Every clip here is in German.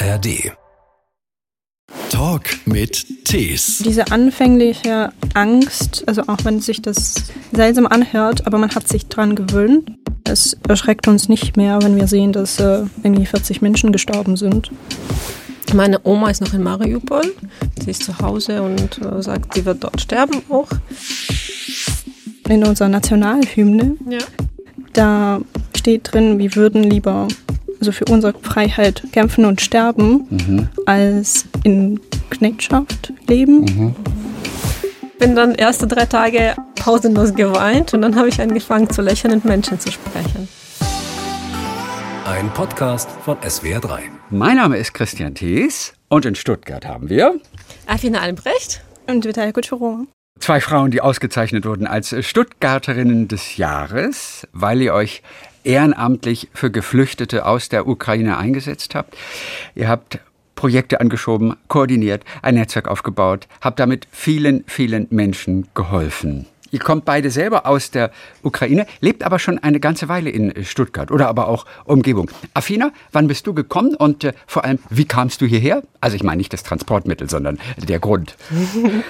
ARD. Talk mit Tees. Diese anfängliche Angst, also auch wenn sich das seltsam anhört, aber man hat sich dran gewöhnt. Es erschreckt uns nicht mehr, wenn wir sehen, dass äh, irgendwie 40 Menschen gestorben sind. Meine Oma ist noch in Mariupol. Sie ist zu Hause und äh, sagt, sie wird dort sterben auch. In unserer Nationalhymne, Ja. da steht drin, wir würden lieber also für unsere Freiheit kämpfen und sterben, als in Knechtschaft leben. Bin dann erste drei Tage pausenlos geweint und dann habe ich angefangen zu lächeln und Menschen zu sprechen. Ein Podcast von SWR3. Mein Name ist Christian Thees und in Stuttgart haben wir Afina Albrecht. Und Vitalia Kutschero. zwei Frauen, die ausgezeichnet wurden als Stuttgarterinnen des Jahres, weil ihr euch ehrenamtlich für Geflüchtete aus der Ukraine eingesetzt habt. Ihr habt Projekte angeschoben, koordiniert, ein Netzwerk aufgebaut, habt damit vielen, vielen Menschen geholfen. Ihr kommt beide selber aus der Ukraine, lebt aber schon eine ganze Weile in Stuttgart oder aber auch Umgebung. Afina, wann bist du gekommen und äh, vor allem, wie kamst du hierher? Also ich meine nicht das Transportmittel, sondern der Grund.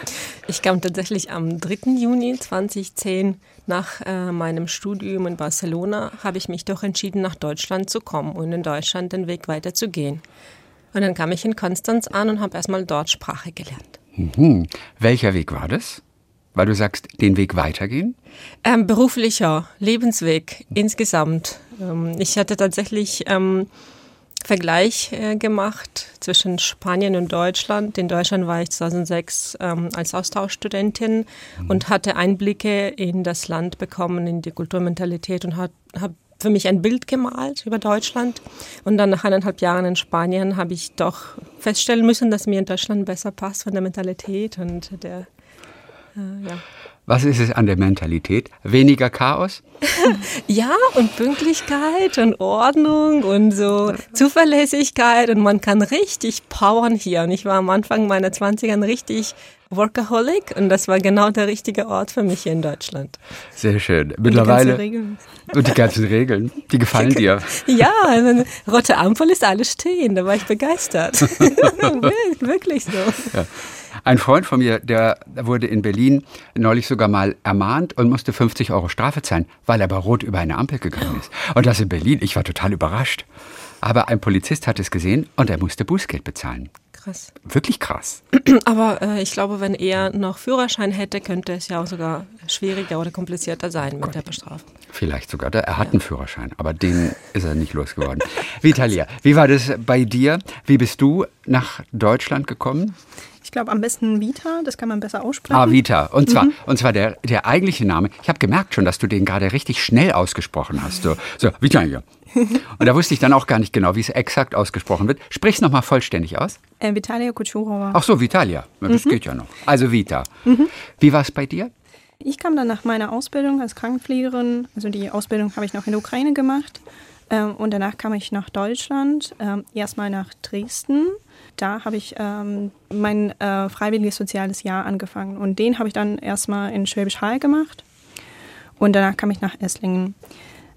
Ich kam tatsächlich am 3. Juni 2010 nach äh, meinem Studium in Barcelona, habe ich mich doch entschieden, nach Deutschland zu kommen und in Deutschland den Weg weiterzugehen. Und dann kam ich in Konstanz an und habe erstmal dort Sprache gelernt. Hm. Welcher Weg war das? Weil du sagst, den Weg weitergehen? Ähm, beruflicher Lebensweg insgesamt. Ähm, ich hatte tatsächlich ähm, Vergleich äh, gemacht zwischen Spanien und Deutschland. In Deutschland war ich 2006 ähm, als Austauschstudentin und hatte Einblicke in das Land bekommen, in die Kulturmentalität und habe hab für mich ein Bild gemalt über Deutschland. Und dann nach eineinhalb Jahren in Spanien habe ich doch feststellen müssen, dass mir in Deutschland besser passt von der Mentalität und der äh, ja. Was ist es an der Mentalität? Weniger Chaos? Ja, und Pünktlichkeit und Ordnung und so Zuverlässigkeit und man kann richtig powern hier. Und ich war am Anfang meiner 20ern richtig Workaholic und das war genau der richtige Ort für mich hier in Deutschland. Sehr schön. Die ganzen Mittlerweile. Regeln. Und die ganzen Regeln, die gefallen dir. Ja, also rote Ampel ist alles stehen, da war ich begeistert. Wir- Wirklich so. Ein Freund von mir, der wurde in Berlin neulich sogar mal ermahnt und musste 50 Euro Strafe zahlen, weil er bei Rot über eine Ampel gegangen ist. Und das in Berlin. Ich war total überrascht. Aber ein Polizist hat es gesehen und er musste Bußgeld bezahlen. Krass. Wirklich krass. Aber äh, ich glaube, wenn er noch Führerschein hätte, könnte es ja auch sogar schwieriger oder komplizierter sein mit der Bestrafung. Vielleicht sogar. Er hat einen Führerschein, aber den ist er nicht losgeworden. Vitalia, wie war das bei dir? Wie bist du nach Deutschland gekommen? Ich glaube am besten Vita, das kann man besser aussprechen. Ah, Vita. Und zwar, und zwar der, der eigentliche Name. Ich habe gemerkt schon, dass du den gerade richtig schnell ausgesprochen hast. So, so Vitalia. Und da wusste ich dann auch gar nicht genau, wie es exakt ausgesprochen wird. Sprich's nochmal vollständig aus. Äh, Vitalia Kutschurova. Ach so, Vitalia. Das geht ja noch. Also Vita. Wie war es bei dir? Ich kam dann nach meiner Ausbildung als Krankenpflegerin, also die Ausbildung habe ich noch in der Ukraine gemacht. Ähm, und danach kam ich nach Deutschland, ähm, erstmal nach Dresden. Da habe ich ähm, mein äh, freiwilliges soziales Jahr angefangen. Und den habe ich dann erstmal in Schwäbisch Hall gemacht. Und danach kam ich nach Esslingen.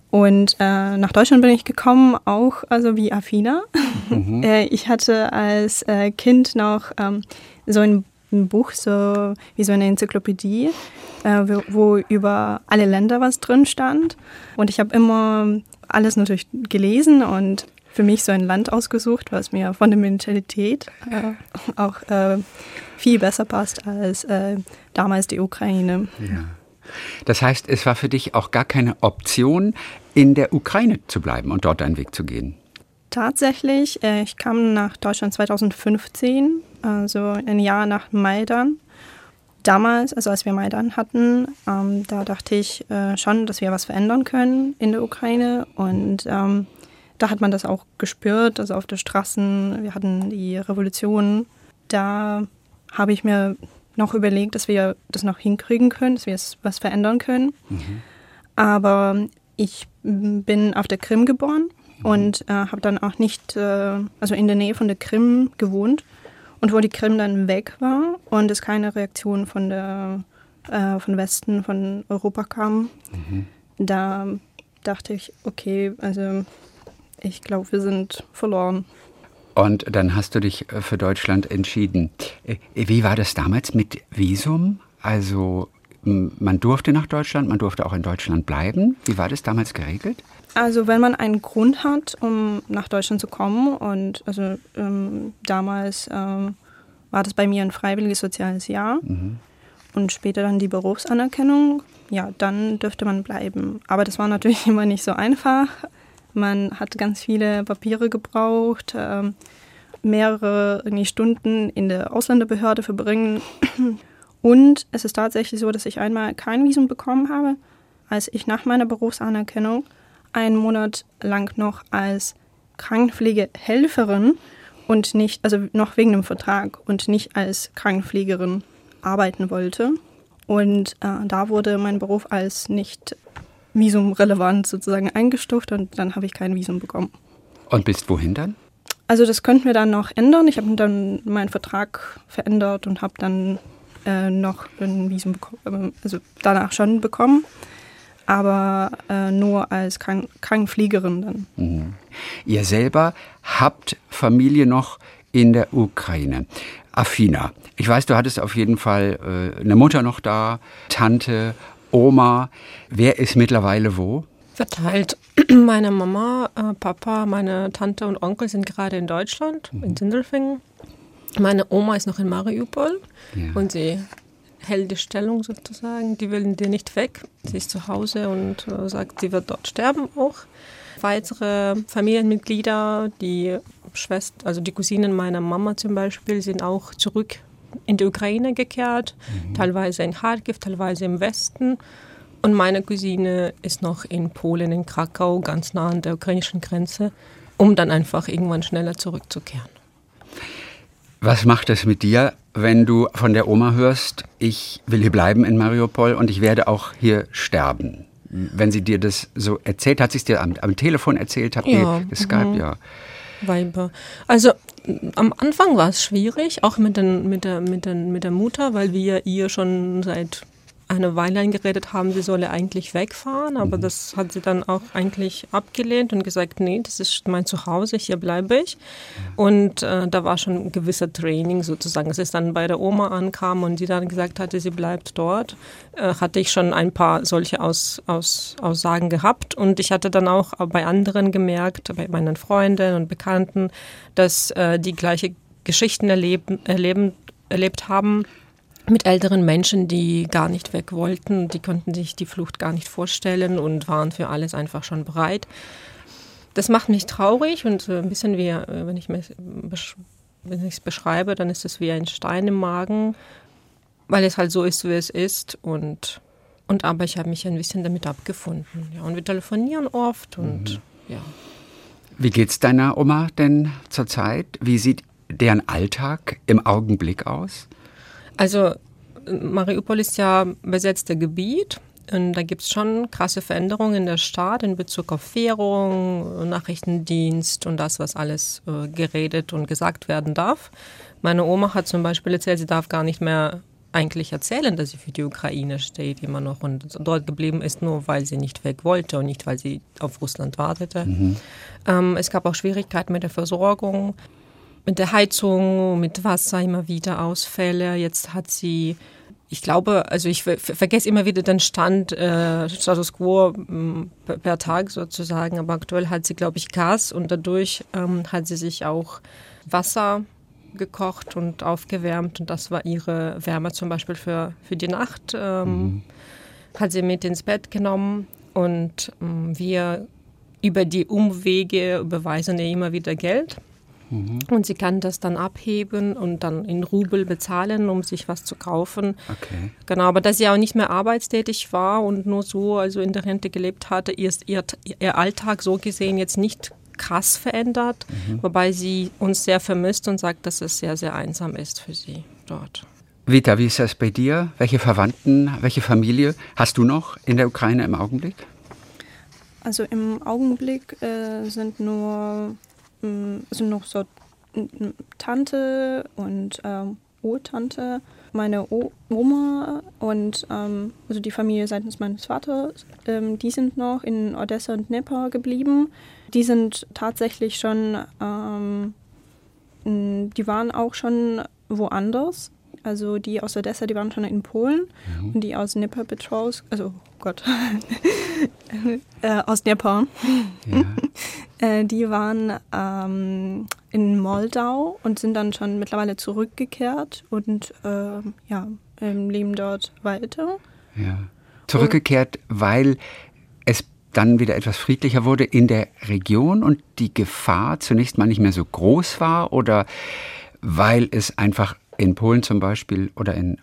Und äh, nach Deutschland bin ich gekommen, auch also wie Afina. äh, ich hatte als äh, Kind noch ähm, so ein, ein Buch, so wie so eine Enzyklopädie, äh, wo, wo über alle Länder was drin stand. Und ich habe immer alles natürlich gelesen und für mich so ein Land ausgesucht, was mir von der Mentalität äh, auch äh, viel besser passt als äh, damals die Ukraine. Ja. Das heißt, es war für dich auch gar keine Option, in der Ukraine zu bleiben und dort deinen Weg zu gehen. Tatsächlich, äh, ich kam nach Deutschland 2015, also ein Jahr nach Maidan. Damals, also als wir Maidan hatten, ähm, da dachte ich äh, schon, dass wir was verändern können in der Ukraine. Und ähm, da hat man das auch gespürt, also auf den Straßen. Wir hatten die Revolution. Da habe ich mir noch überlegt, dass wir das noch hinkriegen können, dass wir es was verändern können. Aber ich bin auf der Krim geboren und äh, habe dann auch nicht, äh, also in der Nähe von der Krim gewohnt. Und wo die Krim dann weg war und es keine Reaktion von der äh, von Westen, von Europa kam, da dachte ich, okay, also ich glaube, wir sind verloren. Und dann hast du dich äh, für Deutschland entschieden. Äh, wie war das damals mit Visum? Also man durfte nach Deutschland, man durfte auch in Deutschland bleiben. Wie war das damals geregelt? Also wenn man einen Grund hat, um nach Deutschland zu kommen und also ähm, damals ähm, war das bei mir ein freiwilliges soziales Jahr mhm. und später dann die Berufsanerkennung, ja, dann dürfte man bleiben. Aber das war natürlich immer nicht so einfach. Man hat ganz viele Papiere gebraucht, ähm, mehrere Stunden in der Ausländerbehörde verbringen. Und es ist tatsächlich so, dass ich einmal kein Visum bekommen habe, als ich nach meiner Berufsanerkennung einen Monat lang noch als Krankenpflegehelferin und nicht, also noch wegen dem Vertrag und nicht als Krankenpflegerin arbeiten wollte. Und äh, da wurde mein Beruf als nicht visumrelevant sozusagen eingestuft und dann habe ich kein Visum bekommen. Und bist wohin dann? Also das könnten wir dann noch ändern. Ich habe dann meinen Vertrag verändert und habe dann äh, noch ein Visum bekommen, also danach schon bekommen, aber äh, nur als Krank Krankenpflegerin dann. Mhm. Ihr selber habt Familie noch in der Ukraine. Afina, ich weiß, du hattest auf jeden Fall äh, eine Mutter noch da, Tante, Oma. Wer ist mittlerweile wo? Verteilt. Meine Mama, äh, Papa, meine Tante und Onkel sind gerade in Deutschland, mhm. in Sindelfingen. Meine Oma ist noch in Mariupol ja. und sie hält die Stellung sozusagen. Die will dir nicht weg. Sie ist zu Hause und äh, sagt, sie wird dort sterben auch. Weitere Familienmitglieder, die Schwester, also die Cousinen meiner Mama zum Beispiel, sind auch zurück in die Ukraine gekehrt, mhm. teilweise in Kharkiv, teilweise im Westen. Und meine Cousine ist noch in Polen, in Krakau, ganz nah an der ukrainischen Grenze, um dann einfach irgendwann schneller zurückzukehren. Was macht es mit dir, wenn du von der Oma hörst, ich will hier bleiben in Mariupol und ich werde auch hier sterben? Wenn sie dir das so erzählt, hat sie es dir am, am Telefon erzählt, habt ja, ihr geskypt, mhm. ja. Weiber. Also am Anfang war es schwierig, auch mit, den, mit, der, mit, den, mit der Mutter, weil wir ihr schon seit eine Weile geredet haben, sie solle eigentlich wegfahren, aber mhm. das hat sie dann auch eigentlich abgelehnt und gesagt, nee, das ist mein Zuhause, hier bleibe ich. Und äh, da war schon ein gewisser Training sozusagen. Als es dann bei der Oma ankam und sie dann gesagt hatte, sie bleibt dort, äh, hatte ich schon ein paar solche Aus, Aus, Aussagen gehabt und ich hatte dann auch bei anderen gemerkt, bei meinen Freunden und Bekannten, dass äh, die gleiche Geschichten erleben, erleben, erlebt haben mit älteren Menschen, die gar nicht weg wollten. Die konnten sich die Flucht gar nicht vorstellen und waren für alles einfach schon bereit. Das macht mich traurig und ein bisschen wie, äh, wenn ich es beschreibe, dann ist es wie ein Stein im Magen, weil es halt so ist, wie es ist. Und, und aber ich habe mich ein bisschen damit abgefunden. Ja, und wir telefonieren oft und mhm. ja. Wie geht's deiner Oma denn zurzeit? Wie sieht deren Alltag im Augenblick aus? Also Mariupol ist ja besetzte Gebiet. Und da gibt es schon krasse Veränderungen in der Stadt in Bezug auf Währung, Nachrichtendienst und das, was alles äh, geredet und gesagt werden darf. Meine Oma hat zum Beispiel erzählt, sie darf gar nicht mehr eigentlich erzählen, dass sie für die Ukraine steht immer noch und dort geblieben ist, nur weil sie nicht weg wollte und nicht, weil sie auf Russland wartete. Mhm. Ähm, es gab auch Schwierigkeiten mit der Versorgung mit der Heizung, mit Wasser immer wieder Ausfälle. Jetzt hat sie, ich glaube, also ich vergesse immer wieder den Stand, äh, Status quo per Tag sozusagen, aber aktuell hat sie, glaube ich, Gas und dadurch ähm, hat sie sich auch Wasser gekocht und aufgewärmt und das war ihre Wärme zum Beispiel für, für die Nacht. Ähm, mhm. Hat sie mit ins Bett genommen und ähm, wir über die Umwege überweisen ihr immer wieder Geld. Mhm. Und sie kann das dann abheben und dann in Rubel bezahlen, um sich was zu kaufen. Okay. Genau, aber dass sie auch nicht mehr arbeitstätig war und nur so also in der Rente gelebt hatte, ist ihr, ihr Alltag so gesehen jetzt nicht krass verändert, mhm. wobei sie uns sehr vermisst und sagt, dass es sehr, sehr einsam ist für sie dort. Vita, wie ist das bei dir? Welche Verwandten, welche Familie hast du noch in der Ukraine im Augenblick? Also im Augenblick äh, sind nur also noch so Tante und ähm, Urtante, meine o Oma und ähm, also die Familie seitens meines Vaters, ähm, die sind noch in Odessa und Dnepr geblieben. Die sind tatsächlich schon ähm, die waren auch schon woanders. Also die aus Odessa, die waren schon in Polen mhm. und die aus Dnipropetrovsk, also oh Gott, äh, aus Dnipro, ja. äh, die waren ähm, in Moldau und sind dann schon mittlerweile zurückgekehrt und äh, ja, leben dort weiter. Ja. Zurückgekehrt, weil es dann wieder etwas friedlicher wurde in der Region und die Gefahr zunächst mal nicht mehr so groß war oder weil es einfach in Polen zum Beispiel oder in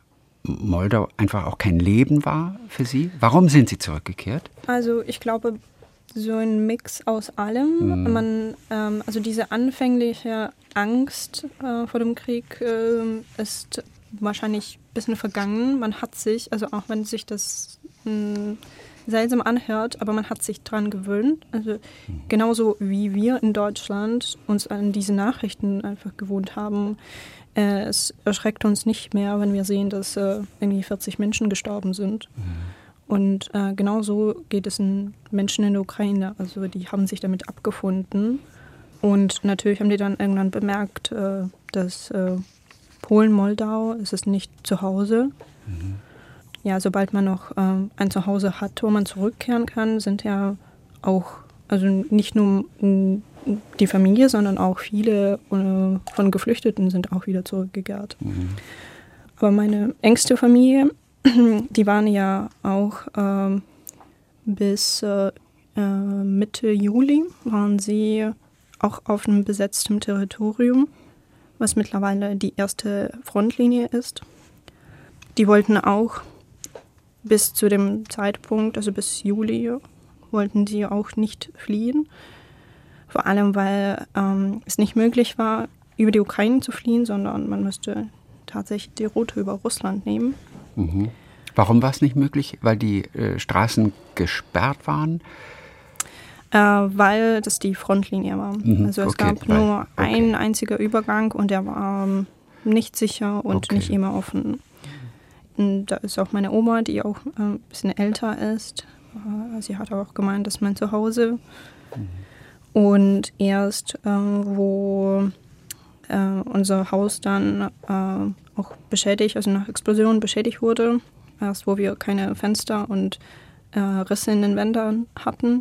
Moldau einfach auch kein Leben war für Sie? Warum sind Sie zurückgekehrt? Also ich glaube, so ein Mix aus allem. Mhm. Man, ähm, also diese anfängliche Angst äh, vor dem Krieg äh, ist wahrscheinlich ein bisschen vergangen. Man hat sich, also auch wenn sich das mh, hm, seltsam anhört, aber man hat sich daran gewöhnt. Also mhm. genauso wie wir in Deutschland uns an diese Nachrichten einfach gewohnt haben. Äh, es erschreckt uns nicht mehr, wenn wir sehen, dass äh, irgendwie 40 Menschen gestorben sind. Mhm. Und äh, genauso geht es den Menschen in der Ukraine. Also die haben sich damit abgefunden. Und natürlich haben die dann irgendwann bemerkt, äh, dass äh, Polen, Moldau, es ist nicht zu Hause. Mhm. Ja, sobald man noch äh, ein Zuhause hat, wo man zurückkehren kann, sind ja auch, also nicht nur die Familie, sondern auch viele äh, von Geflüchteten sind auch wieder zurückgekehrt. Mhm. Aber meine engste Familie, die waren ja auch äh, bis äh, Mitte Juli, waren sie auch auf einem besetzten Territorium, was mittlerweile die erste Frontlinie ist. Die wollten auch bis zu dem Zeitpunkt, also bis Juli, wollten sie auch nicht fliehen. Vor allem, weil ähm, es nicht möglich war, über die Ukraine zu fliehen, sondern man müsste tatsächlich die Route über Russland nehmen. Mhm. Warum war es nicht möglich? Weil die äh, Straßen gesperrt waren? Äh, weil das die Frontlinie war. Mhm. Also es okay, gab nur okay. einen einzigen Übergang und der war ähm, nicht sicher und okay. nicht immer offen. Und da ist auch meine Oma, die auch äh, ein bisschen älter ist. Äh, sie hat auch gemeint, dass mein Zuhause. Mhm. Und erst, äh, wo äh, unser Haus dann auch beschädigt, also nach Explosion beschädigt wurde, erst wo wir keine Fenster und Risse in den Wänden hatten,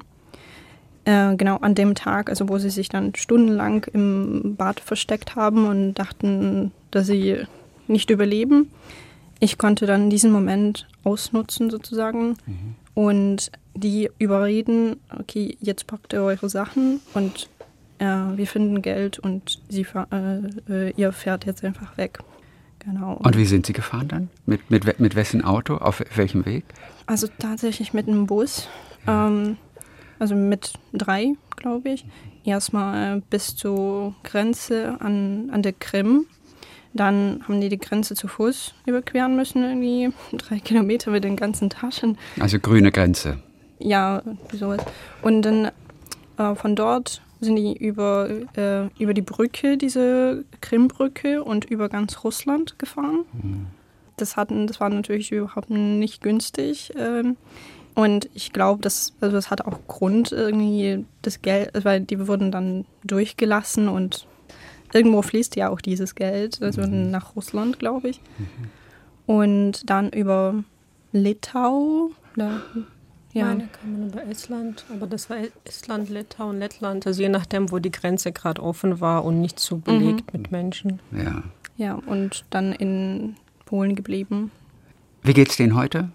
genau an dem Tag, also wo sie sich dann stundenlang im Bad versteckt haben und dachten, dass sie nicht überleben. Ich konnte dann diesen Moment ausnutzen sozusagen mhm. und die überreden, okay, jetzt packt ihr eure Sachen und äh, wir finden Geld und sie, äh, ihr fährt jetzt einfach weg. Genau. Und wie sind Sie gefahren dann? Mit, mit, mit wessen Auto? Auf welchem Weg? Also tatsächlich mit einem Bus. Ja. Ähm, also mit drei, glaube ich. Erstmal bis zur Grenze an, an der Krim. Dann haben die die Grenze zu Fuß überqueren müssen, irgendwie drei Kilometer mit den ganzen Taschen. Also grüne Grenze. Ja, sowas. Und dann äh, von dort sind die über, äh, über die Brücke, diese Krimbrücke und über ganz Russland gefahren. Mhm. Das, hatten, das war natürlich überhaupt nicht günstig. Ähm, und ich glaube, das, also das hat auch Grund, irgendwie das Geld, weil die wurden dann durchgelassen und irgendwo fließt ja auch dieses Geld, also mhm. nach Russland, glaube ich. Mhm. Und dann über Litau, oder ja. Meine kamen über Estland, aber das war Estland, Litauen, Lettland. Also je nachdem, wo die Grenze gerade offen war und nicht so belegt mhm. mit Menschen. Ja. Ja, und dann in Polen geblieben. Wie geht's denen heute?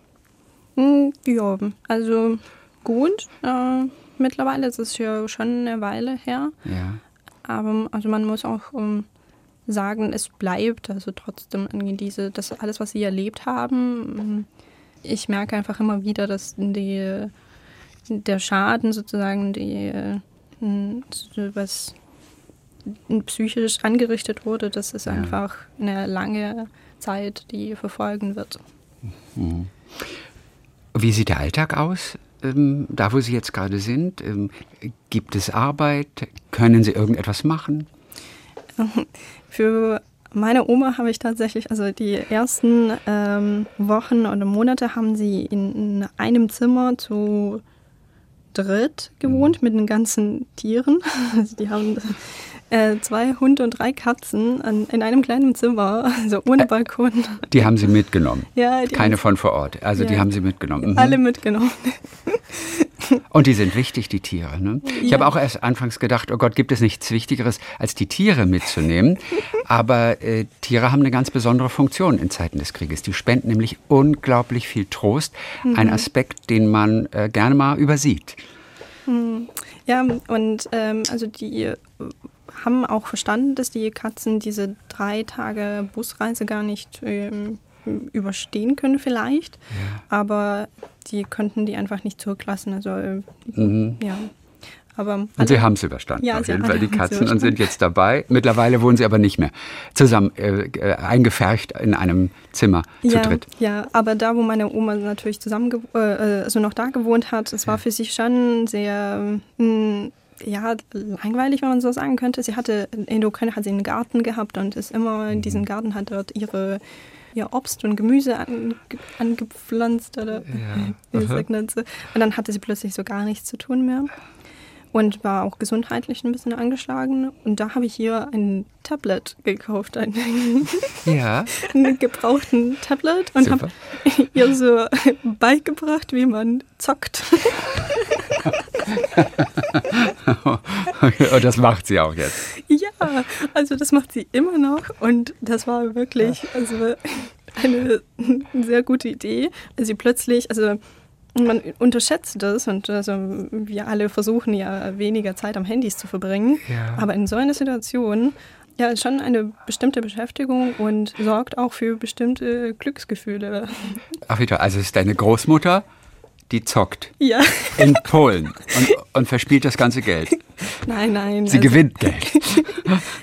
Hm, ja, also gut. Äh, mittlerweile ist es ja schon eine Weile her. Ja. Aber also man muss auch um, ähm, sagen, es bleibt also trotzdem irgendwie diese, das alles, was sie erlebt haben, ich merke einfach immer wieder, dass die, der Schaden sozusagen, die, was psychisch angerichtet wurde, dass es ja. einfach eine lange Zeit, die verfolgen wird. Mhm. Wie sieht der Alltag aus? Ähm, da, wo Sie jetzt gerade sind, ähm, gibt es Arbeit? Können Sie irgendetwas machen? Für meine Oma habe ich tatsächlich, also die ersten ähm, Wochen oder Monate haben sie in, in einem Zimmer zu dritt gewohnt mit den ganzen Tieren. Also die haben äh, zwei Hunde und drei Katzen an, in einem kleinen Zimmer, also ohne Balkon. Die haben Sie mitgenommen? Ja, die Keine von vor Ort. Also die Ja. haben Sie mitgenommen. Mhm. Alle mitgenommen. Und die sind wichtig, die Tiere. Ne? Ich Ja. habe auch erst anfangs gedacht, oh Gott, gibt es nichts Wichtigeres, als die Tiere mitzunehmen. Aber äh, Tiere haben eine ganz besondere Funktion in Zeiten des Krieges. Die spenden nämlich unglaublich viel Trost. Ein Mhm. Aspekt, den man äh, gerne mal übersieht. Ja, und ähm, also die haben auch verstanden, dass die Katzen diese drei Tage Busreise gar nicht ähm, überstehen können vielleicht. Aber die könnten die einfach nicht zurücklassen. Also äh, ja. Aber Mhm. Und sie haben es überstanden, Ja, auf jeden Fall, die Katzen, und sind jetzt dabei. Mittlerweile wohnen sie aber nicht mehr zusammen, äh, äh, eingefercht in einem Zimmer ja, zu dritt. Ja, aber da, wo meine Oma natürlich zusammen, gew- äh, also noch da gewohnt hat, es war für sie schon sehr, mh, ja, langweilig, wenn man so sagen könnte. Sie hatte, in der Ukraine hat sie einen Garten gehabt und ist immer in Mhm. diesem Garten, hat dort ihre ihr Obst und Gemüse ange angepflanzt oder wie aha. sagt man so. Und dann hatte sie plötzlich so gar nichts zu tun mehr und war auch gesundheitlich ein bisschen angeschlagen. Und da habe ich hier ein Tablet gekauft, ein Ja, einen gebrauchten Tablet und habe ihr so beigebracht, wie man zockt. und das macht sie auch jetzt. ja, also das macht sie immer noch und das war wirklich also eine sehr gute Idee. Also sie plötzlich, also man unterschätzt das und also wir alle versuchen ja weniger Zeit am Handys zu verbringen, Ja. aber in so einer Situation ja, ist schon eine bestimmte Beschäftigung und sorgt auch für bestimmte Glücksgefühle. Ach, wie toll. Also ist deine Großmutter, die zockt Ja, in Polen und, und verspielt das ganze Geld. nein, nein. Sie also- gewinnt Geld.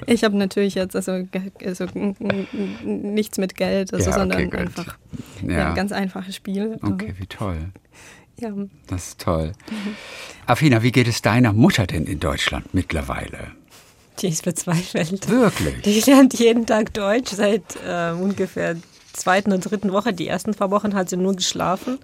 Ich habe natürlich jetzt also, also nichts mit Geld, also, Ja, okay, sondern gut. einfach Ja. ja. ganz einfache Spiele. Okay, wie toll. Ja. Das ist toll. Afina, wie geht es deiner Mutter denn in Deutschland mittlerweile? Die ist verzweifelt. Wirklich? Die lernt jeden Tag Deutsch seit äh, ungefähr zweiten und dritten Woche. Die ersten paar Wochen hat sie nur geschlafen.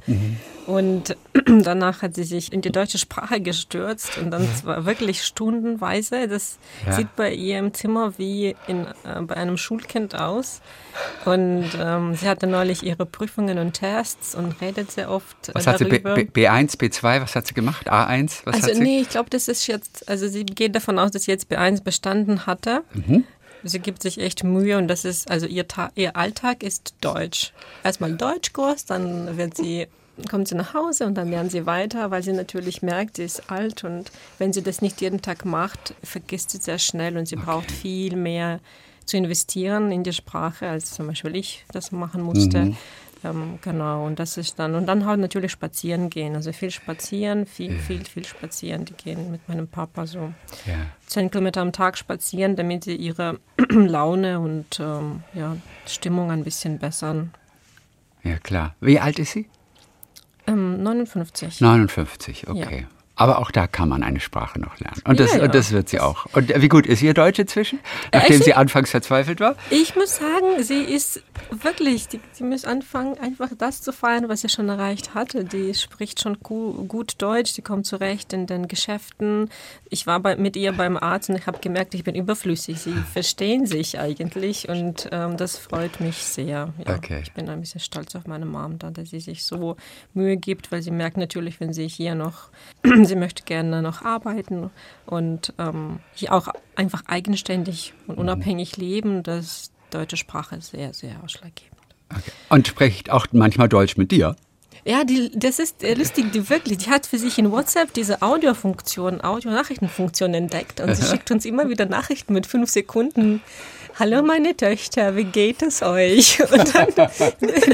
Und danach hat sie sich in die deutsche Sprache gestürzt und dann zwar wirklich stundenweise. Das Ja. sieht bei ihr im Zimmer wie in, äh, bei einem Schulkind aus. Und ähm, sie hatte neulich ihre Prüfungen und Tests und redet sehr oft äh, Was hat sie? B, darüber. B, B1, B2, was hat sie gemacht? A1? Was Also hat sie? nee, ich glaube, das ist jetzt, also sie geht davon aus, dass sie jetzt B1 bestanden hatte. Mhm. Sie gibt sich echt Mühe und das ist, also ihr, Ta ihr Alltag ist Deutsch. Erstmal Deutschkurs, dann wird sie, kommt sie nach Hause und dann lernt sie weiter, weil sie natürlich merkt, sie ist alt und wenn sie das nicht jeden Tag macht, vergisst sie sehr schnell und sie braucht viel mehr zu investieren in die Sprache, als zum Beispiel ich das machen musste. Mhm. Ähm, genau, und das ist dann, und dann halt natürlich spazieren gehen. Also viel spazieren, viel, viel, viel spazieren. Die gehen mit meinem Papa so Ja. 10 Kilometer am Tag spazieren, damit sie ihre Laune und ähm, ja, Stimmung ein bisschen bessern. ja, klar. Wie alt ist sie? Ähm, 59. 59, okay. Aber auch da kann man eine Sprache noch lernen. Und das, Ja, ja. Und das wird sie auch. Und äh, wie gut ist ihr Deutsch inzwischen? Nachdem Echt? sie anfangs verzweifelt war? Ich muss sagen, sie ist wirklich, die, sie muss anfangen, einfach das zu feiern, was sie schon erreicht hatte. Die spricht schon gu gut Deutsch, die kommt zurecht in den Geschäften. Ich war bei, mit ihr beim Arzt und ich habe gemerkt, ich bin überflüssig. Sie verstehen sich eigentlich und ähm, das freut mich sehr. Ja, Okay. Ich bin ein bisschen stolz auf meine Mom, da, dass sie sich so Mühe gibt, weil sie merkt natürlich, wenn sie hier noch, sie möchte gerne noch arbeiten und ähm, auch einfach eigenständig und unabhängig leben, dass deutsche Sprache sehr, sehr ausschlaggebend. Okay. Und spricht auch manchmal Deutsch mit dir? Ja, die, das ist äh, lustig, die wirklich, die hat für sich in WhatsApp diese Audiofunktion, Audio-Nachrichtenfunktion entdeckt und sie schickt uns immer wieder Nachrichten mit fünf Sekunden. Hallo meine Töchter, wie geht es euch? Und dann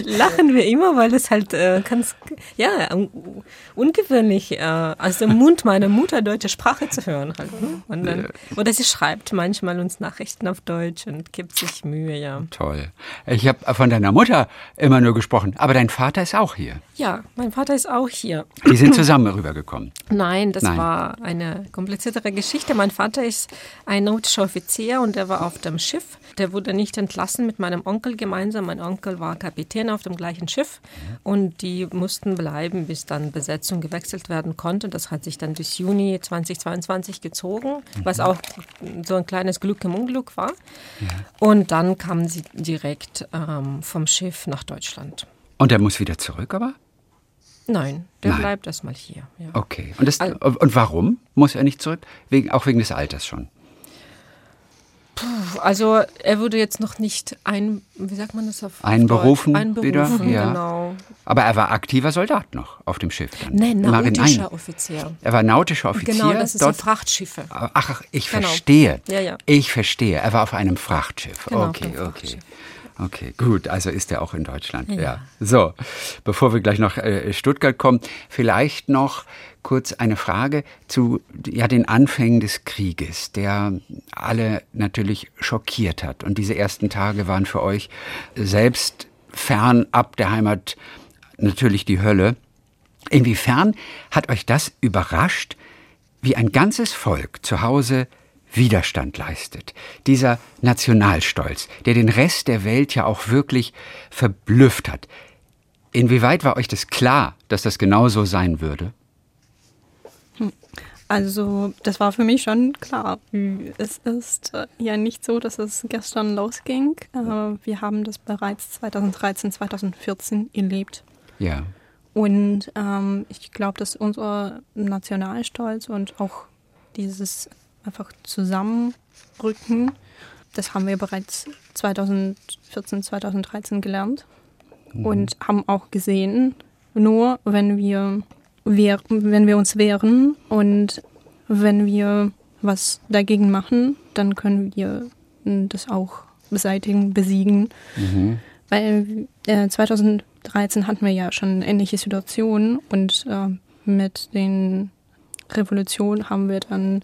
lachen wir immer, weil es halt äh, ganz, ja, un ungewöhnlich äh, aus dem Mund meiner Mutter deutsche Sprache zu hören. Halt, ne? und dann, oder sie schreibt manchmal uns Nachrichten auf Deutsch und gibt sich Mühe, ja. Toll. Ich habe von deiner Mutter immer nur gesprochen, aber dein Vater ist auch hier. Ja, mein Vater ist auch hier. Die sind zusammen rübergekommen. Nein, das Nein. war eine kompliziertere Geschichte. Mein Vater ist ein nautischer Offizier und er war auf dem Schiff Schiff. Der wurde nicht entlassen mit meinem Onkel gemeinsam. Mein Onkel war Kapitän auf dem gleichen Schiff und die mussten bleiben, bis dann Besetzung gewechselt werden konnte. Das hat sich dann bis Juni 2022 gezogen, was auch so ein kleines Glück im Unglück war. Und dann kamen sie direkt ähm, vom Schiff nach Deutschland. Und er muss wieder zurück, aber? Nein, der Nein. bleibt erstmal hier. Ja. Okay. Und, das, und warum muss er nicht zurück? Wegen, auch wegen des Alters schon. Also er wurde jetzt noch nicht ein, wie sagt man das auf Einberufen Deutsch? Einberufen, wieder? Ja. genau. Aber er war aktiver Soldat noch auf dem Schiff dann. Nein, nautischer. Offizier. Er war nautischer Offizier. Genau, das ist dort. so Frachtschiffe. Ach, ich Genau. verstehe. Ja, ja. Ich verstehe. Er war auf einem Frachtschiff. Genau, auf okay, einem okay. Frachtschiff. Okay, gut. Also ist er auch in Deutschland. Ja. Ja. So, bevor wir gleich nach äh, Stuttgart kommen, vielleicht noch kurz eine Frage zu ja, den Anfängen des Krieges, der alle natürlich schockiert hat. Und diese ersten Tage waren für euch selbst fernab der Heimat natürlich die Hölle. Inwiefern hat euch das überrascht, wie ein ganzes Volk zu Hause Widerstand leistet? Dieser Nationalstolz, der den Rest der Welt ja auch wirklich verblüfft hat. Inwieweit war euch das klar, dass das genauso sein würde? Also das war für mich schon klar. Es ist äh, ja nicht so, dass es gestern losging. Äh, wir haben das bereits 2013, 2014 erlebt. Ja. Und ähm, ich glaube, dass unser Nationalstolz und auch dieses einfach Zusammenrücken, das haben wir bereits 2014, 2013 gelernt und haben auch gesehen, nur wenn wir, wehr, wenn wir uns wehren und wenn wir was dagegen machen, dann können wir das auch beseitigen, besiegen. Weil äh, 2013 hatten wir ja schon ähnliche Situationen und äh, mit den Revolutionen haben wir dann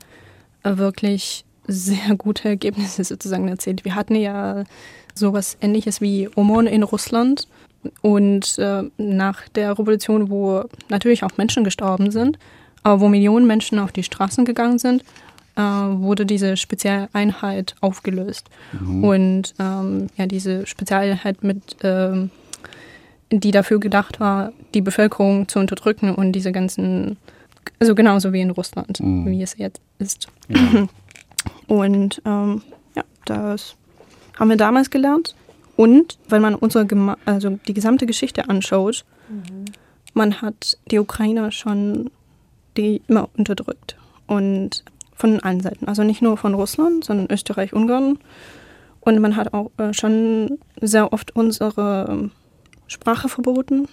wirklich sehr gute Ergebnisse sozusagen erzielt. Wir hatten ja sowas ähnliches wie Omon in Russland und äh, nach der Revolution, wo natürlich auch Menschen gestorben sind, aber wo Millionen Menschen auf die Straßen gegangen sind, äh, wurde diese Spezialeinheit aufgelöst. Und ähm, ja, diese Spezialeinheit mit, ähm, die dafür gedacht war, die Bevölkerung zu unterdrücken und diese ganzen, also genauso wie in Russland, wie es jetzt ist. Und ähm, ja, das haben wir damals gelernt. Und wenn man unsere Gema also die gesamte Geschichte anschaut, man hat die Ukrainer schon die immer unterdrückt. Und von allen Seiten. Also nicht nur von Russland, sondern Österreich, Ungarn. Und man hat auch äh, schon sehr oft unsere ähm, Sprache verboten,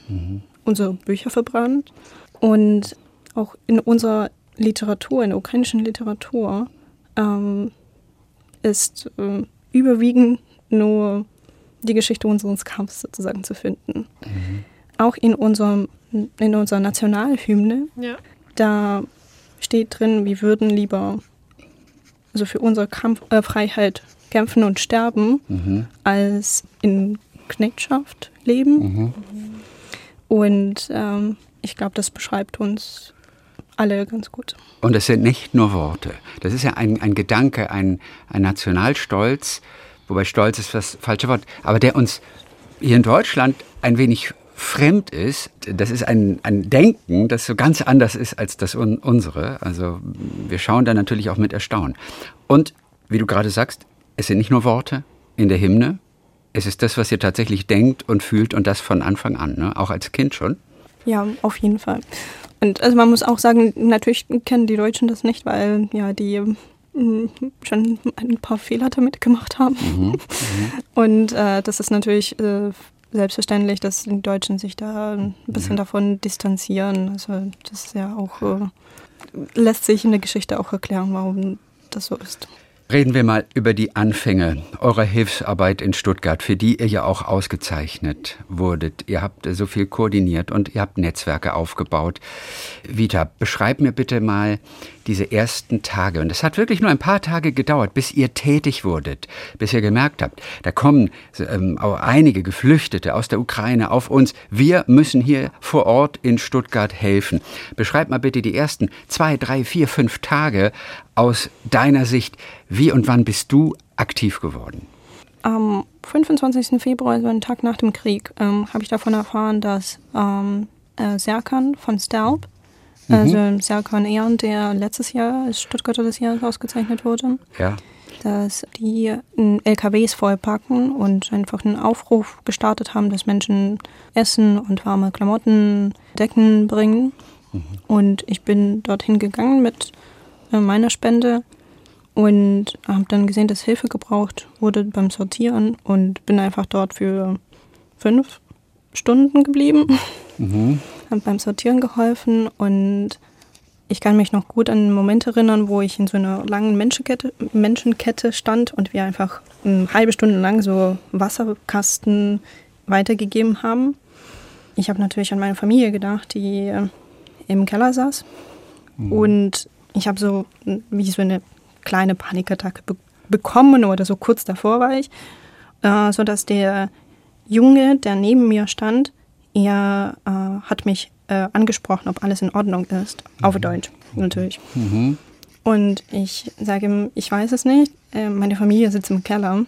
unsere Bücher verbrannt. Und auch in unserer Literatur, in der ukrainischen Literatur, ähm, ist äh, überwiegend nur die Geschichte unseres Kampfs sozusagen zu finden. Auch in, unserem, in unserer Nationalhymne, Ja. da steht drin, wir würden lieber also für unsere Kampf, äh, Freiheit kämpfen und sterben, als in Knechtschaft leben. Und ähm, ich glaube, das beschreibt uns alle ganz gut. Und es sind nicht nur Worte. Das ist ja ein, ein Gedanke, ein, ein Nationalstolz, wobei Stolz ist das falsche Wort, aber der uns hier in Deutschland ein wenig fremd ist. Das ist ein, ein Denken, das so ganz anders ist als das un, unsere. Also wir schauen da natürlich auch mit Erstaunen. Und wie du gerade sagst, es sind nicht nur Worte in der Hymne, es ist das, was ihr tatsächlich denkt und fühlt und das von Anfang an, ne? auch als Kind schon. Ja, auf jeden Fall. Und also man muss auch sagen, natürlich kennen die Deutschen das nicht, weil ja die mm, schon ein paar Fehler damit gemacht haben. Und äh, das ist natürlich äh, selbstverständlich, dass die Deutschen sich da ein bisschen davon distanzieren. Also das ist ja auch, äh, lässt sich in der Geschichte auch erklären, warum das so ist. Reden wir mal über die Anfänge eurer Hilfsarbeit in Stuttgart, für die ihr ja auch ausgezeichnet wurdet. Ihr habt so viel koordiniert und ihr habt Netzwerke aufgebaut. Vita, beschreib mir bitte mal diese ersten Tage. Und es hat wirklich nur ein paar Tage gedauert, bis ihr tätig wurdet, bis ihr gemerkt habt, da kommen ähm, auch einige Geflüchtete aus der Ukraine auf uns. Wir müssen hier vor Ort in Stuttgart helfen. Beschreib mal bitte die ersten zwei, drei, vier, fünf Tage aus deiner Sicht. Wie und wann bist du aktiv geworden? am 25. Februar, also einen Tag nach dem Krieg, ähm, habe ich davon erfahren, dass ähm, äh, Serkan von Stelb, mhm. also Serkan Ehren, der letztes Jahr als Stuttgarter des Jahres ausgezeichnet wurde, ja. dass die LKWs vollpacken und einfach einen Aufruf gestartet haben, dass Menschen Essen und warme Klamotten, Decken bringen. Mhm. Und ich bin dorthin gegangen mit meiner Spende und habe dann gesehen, dass Hilfe gebraucht wurde beim Sortieren und bin einfach dort für fünf Stunden geblieben, mhm. habe beim Sortieren geholfen und ich kann mich noch gut an einen Moment erinnern, wo ich in so einer langen Menschenkette, Menschenkette stand und wir einfach eine halbe Stunde lang so Wasserkasten weitergegeben haben. Ich habe natürlich an meine Familie gedacht, die äh, im Keller saß. Mhm. Und ich habe so wie so eine kleine Panikattacke be bekommen oder so kurz davor war ich, äh, sodass der Junge, der neben mir stand, er äh, hat mich äh, angesprochen, ob alles in Ordnung ist. Mhm. Auf Deutsch, natürlich. Mhm. Und ich sage ihm, ich weiß es nicht. Äh, meine Familie sitzt im Keller.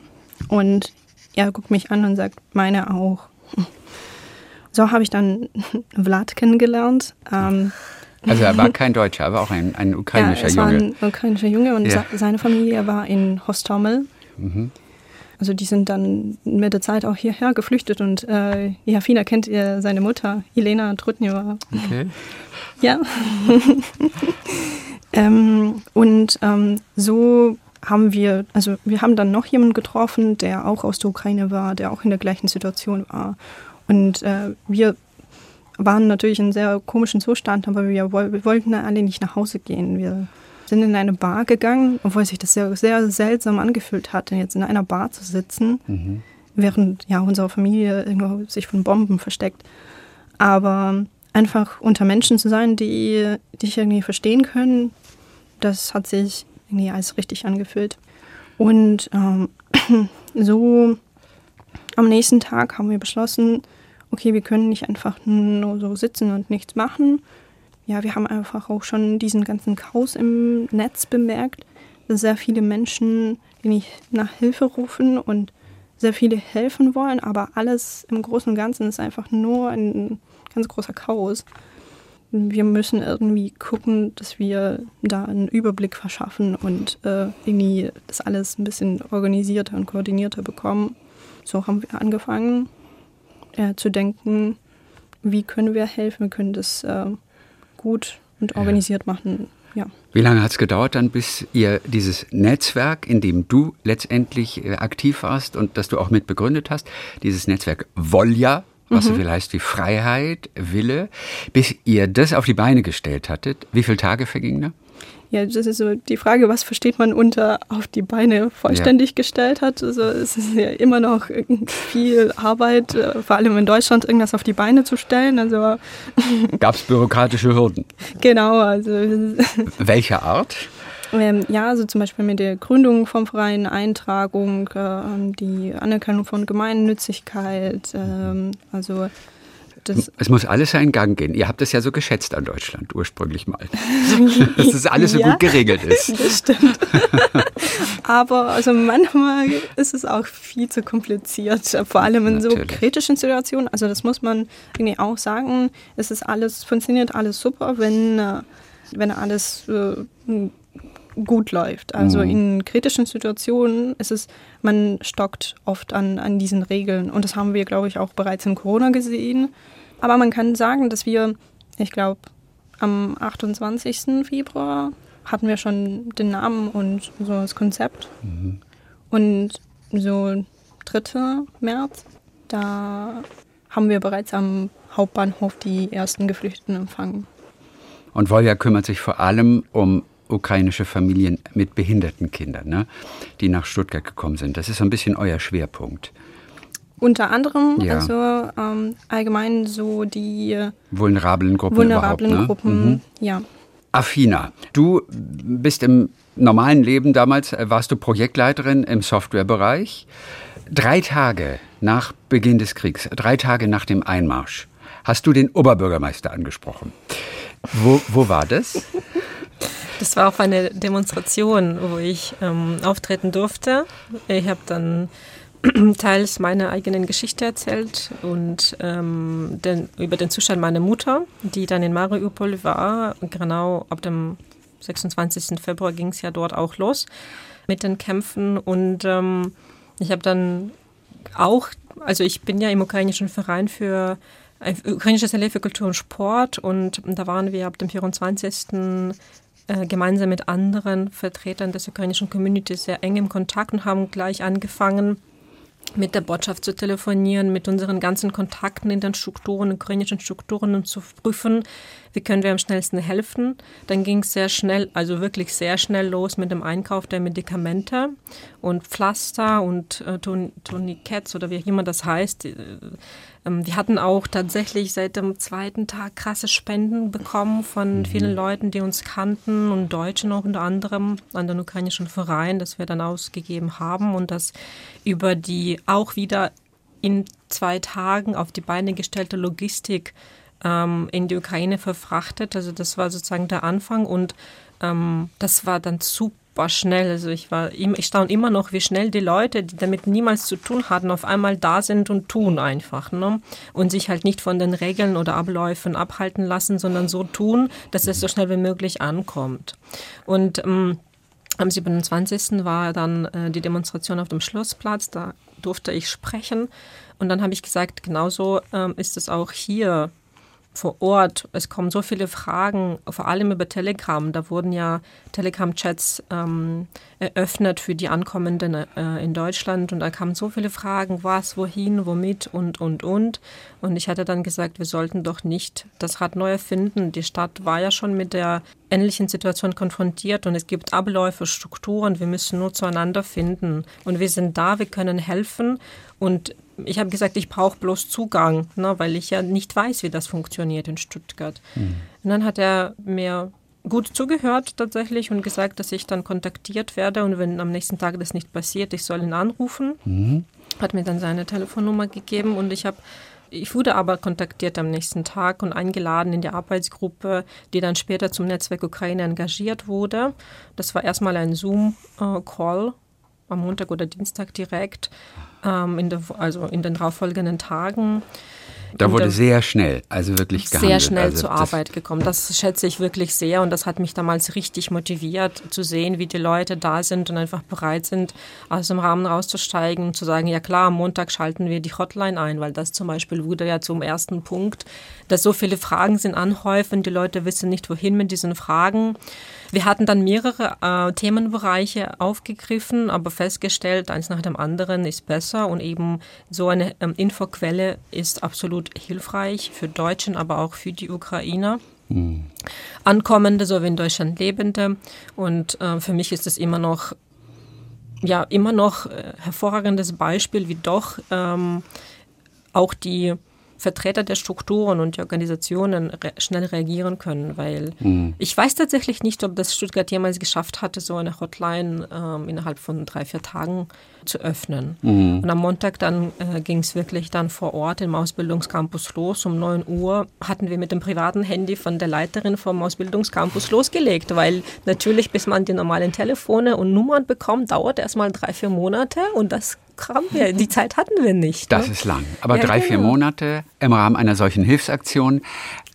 Und er guckt mich an und sagt, meine auch. So habe ich dann Vlad kennengelernt. Ähm, also er war kein Deutscher, aber auch ein, ein ukrainischer ja, Junge. War ein ukrainischer Junge und ja. seine Familie war in Hostomel. Mhm. Also die sind dann mit der Zeit auch hierher geflüchtet und äh, Jafina kennt ihr seine Mutter, Elena Trutneva. Okay. Ja. ähm, und ähm, so haben wir, also wir haben dann noch jemanden getroffen, der auch aus der Ukraine war, der auch in der gleichen Situation war. Und äh, wir waren natürlich in einem sehr komischen Zustand, aber wir, wir wollten alle nicht nach Hause gehen. Wir sind in eine Bar gegangen, obwohl sich das sehr, sehr seltsam angefühlt hatte, jetzt in einer Bar zu sitzen, mhm. während ja unsere Familie irgendwo sich von Bomben versteckt. Aber einfach unter Menschen zu sein, die dich irgendwie verstehen können, das hat sich irgendwie als richtig angefühlt. Und ähm, so am nächsten Tag haben wir beschlossen, okay, wir können nicht einfach nur so sitzen und nichts machen. Ja, wir haben einfach auch schon diesen ganzen Chaos im Netz bemerkt, dass sehr viele Menschen nicht nach Hilfe rufen und sehr viele helfen wollen, aber alles im Großen und Ganzen ist einfach nur ein ganz großer Chaos. Wir müssen irgendwie gucken, dass wir da einen Überblick verschaffen und äh, irgendwie das alles ein bisschen organisierter und koordinierter bekommen. So haben wir angefangen äh, zu denken, wie können wir helfen, wir können das äh, gut und organisiert ja. machen. Ja. Wie lange hat es gedauert dann, bis ihr dieses Netzwerk, in dem du letztendlich äh, aktiv warst und das du auch mit begründet hast, dieses Netzwerk Volja, was mhm. so viel heißt wie Freiheit, Wille, bis ihr das auf die Beine gestellt hattet, wie viele Tage vergingen da? Ja, das ist so die Frage, was versteht man unter auf die Beine vollständig ja. gestellt hat. Also es ist ja immer noch viel Arbeit, äh, vor allem in Deutschland, irgendwas auf die Beine zu stellen. Also Gab es bürokratische Hürden? Genau, also. Welcher Art? Ähm, ja, also zum Beispiel mit der Gründung vom Verein, Eintragung, äh, die Anerkennung von Gemeinnützigkeit, äh, also das es muss alles seinen Gang gehen. Ihr habt es ja so geschätzt an Deutschland ursprünglich mal. Dass das alles so ja, gut geregelt ist. Das stimmt. Aber also manchmal ist es auch viel zu kompliziert, vor allem in Natürlich. so kritischen Situationen. Also das muss man irgendwie auch sagen. Es ist alles, funktioniert alles super, wenn, äh, wenn alles äh, gut läuft. Also mhm. in kritischen Situationen ist es, man stockt oft an, an diesen Regeln. Und das haben wir, glaube ich, auch bereits in Corona gesehen. Aber man kann sagen, dass wir, ich glaube, am 28. Februar hatten wir schon den Namen und so das Konzept. Mhm. Und so 3. März, da haben wir bereits am Hauptbahnhof die ersten Geflüchteten empfangen. Und Volja kümmert sich vor allem um ukrainische Familien mit behinderten Kindern, ne, die nach Stuttgart gekommen sind. Das ist so ein bisschen euer Schwerpunkt. Unter anderem, ja. also ähm, allgemein so die vulnerablen Gruppen. Vulnerablen ne? Gruppen, mhm. ja. Afina, du bist im normalen Leben damals, äh, warst du Projektleiterin im Softwarebereich. Drei Tage nach Beginn des Kriegs, drei Tage nach dem Einmarsch, hast du den Oberbürgermeister angesprochen. Wo, wo war das? Das war auf eine Demonstration, wo ich ähm, auftreten durfte. Ich habe dann teils meine eigenen Geschichte erzählt und ähm, den, über den Zustand meiner Mutter, die dann in Mariupol war. Genau ab dem 26. Februar ging es ja dort auch los mit den Kämpfen und ähm, ich habe dann auch, also ich bin ja im ukrainischen Verein für ukrainisches Allee für Kultur und Sport und da waren wir ab dem 24. Äh, gemeinsam mit anderen Vertretern des ukrainischen Community sehr eng im Kontakt und haben gleich angefangen, mit der Botschaft zu telefonieren, mit unseren ganzen Kontakten in den Strukturen, ukrainischen Strukturen und zu prüfen, wie können wir am schnellsten helfen. Dann ging es sehr schnell, also wirklich sehr schnell los mit dem Einkauf der Medikamente und Pflaster und äh, Tourniquets oder wie auch immer das heißt. Äh, ähm, wir hatten auch tatsächlich seit dem zweiten Tag krasse Spenden bekommen von mhm. vielen Leuten, die uns kannten und Deutschen auch unter anderem an den ukrainischen Verein, das wir dann ausgegeben haben und das über die auch wieder in zwei Tagen auf die Beine gestellte Logistik ähm, in die Ukraine verfrachtet. Also das war sozusagen der Anfang und ähm, das war dann super schnell. Also ich war, ich staune immer noch, wie schnell die Leute, die damit niemals zu tun hatten, auf einmal da sind und tun einfach. Ne? Und sich halt nicht von den Regeln oder Abläufen abhalten lassen, sondern so tun, dass es so schnell wie möglich ankommt. Und ähm, am 27. war dann äh, die Demonstration auf dem Schlossplatz, da durfte ich sprechen. Und dann habe ich gesagt, genauso ähm, ist es auch hier vor Ort. Es kommen so viele Fragen, vor allem über Telegram. Da wurden ja Telegram-Chats ähm, eröffnet für die Ankommenden äh, in Deutschland und da kamen so viele Fragen, was, wohin, womit und, und, und. Und ich hatte dann gesagt, wir sollten doch nicht das Rad neu erfinden. Die Stadt war ja schon mit der ähnlichen Situation konfrontiert und es gibt Abläufe, Strukturen, wir müssen nur zueinander finden. Und wir sind da, wir können helfen und ich habe gesagt, ich brauche bloß Zugang, ne, weil ich ja nicht weiß, wie das funktioniert in Stuttgart. Mhm. Und dann hat er mir gut zugehört tatsächlich und gesagt, dass ich dann kontaktiert werde und wenn am nächsten Tag das nicht passiert, ich soll ihn anrufen. Mhm. Hat mir dann seine Telefonnummer gegeben und ich habe ich wurde aber kontaktiert am nächsten Tag und eingeladen in die Arbeitsgruppe, die dann später zum Netzwerk Ukraine engagiert wurde. Das war erstmal ein Zoom-Call am Montag oder Dienstag direkt, ähm, in der, also in den darauffolgenden Tagen. Da wurde sehr schnell, also wirklich gehandelt. Sehr schnell also zur Arbeit gekommen. Das schätze ich wirklich sehr und das hat mich damals richtig motiviert zu sehen, wie die Leute da sind und einfach bereit sind, aus dem Rahmen rauszusteigen und zu sagen, ja klar, am Montag schalten wir die Hotline ein, weil das zum Beispiel wurde ja zum ersten Punkt, dass so viele Fragen sind anhäufen, die Leute wissen nicht, wohin mit diesen Fragen. Wir hatten dann mehrere äh, Themenbereiche aufgegriffen, aber festgestellt, eins nach dem anderen ist besser und eben so eine ähm, Infoquelle ist absolut hilfreich für Deutschen, aber auch für die Ukrainer. Mhm. Ankommende sowie in Deutschland Lebende. Und äh, für mich ist es immer noch, ja, immer noch äh, hervorragendes Beispiel, wie doch ähm, auch die Vertreter der Strukturen und der Organisationen re schnell reagieren können, weil mhm. ich weiß tatsächlich nicht, ob das Stuttgart jemals geschafft hatte, so eine Hotline ähm, innerhalb von drei, vier Tagen zu öffnen. Mhm. Und am Montag dann äh, ging es wirklich dann vor Ort im Ausbildungscampus los. Um 9 Uhr hatten wir mit dem privaten Handy von der Leiterin vom Ausbildungscampus losgelegt, weil natürlich, bis man die normalen Telefone und Nummern bekommt, dauert erstmal drei, vier Monate und das haben wir, die Zeit hatten wir nicht. Das ne? ist lang. Aber ja, drei, genau. vier Monate im Rahmen einer solchen Hilfsaktion,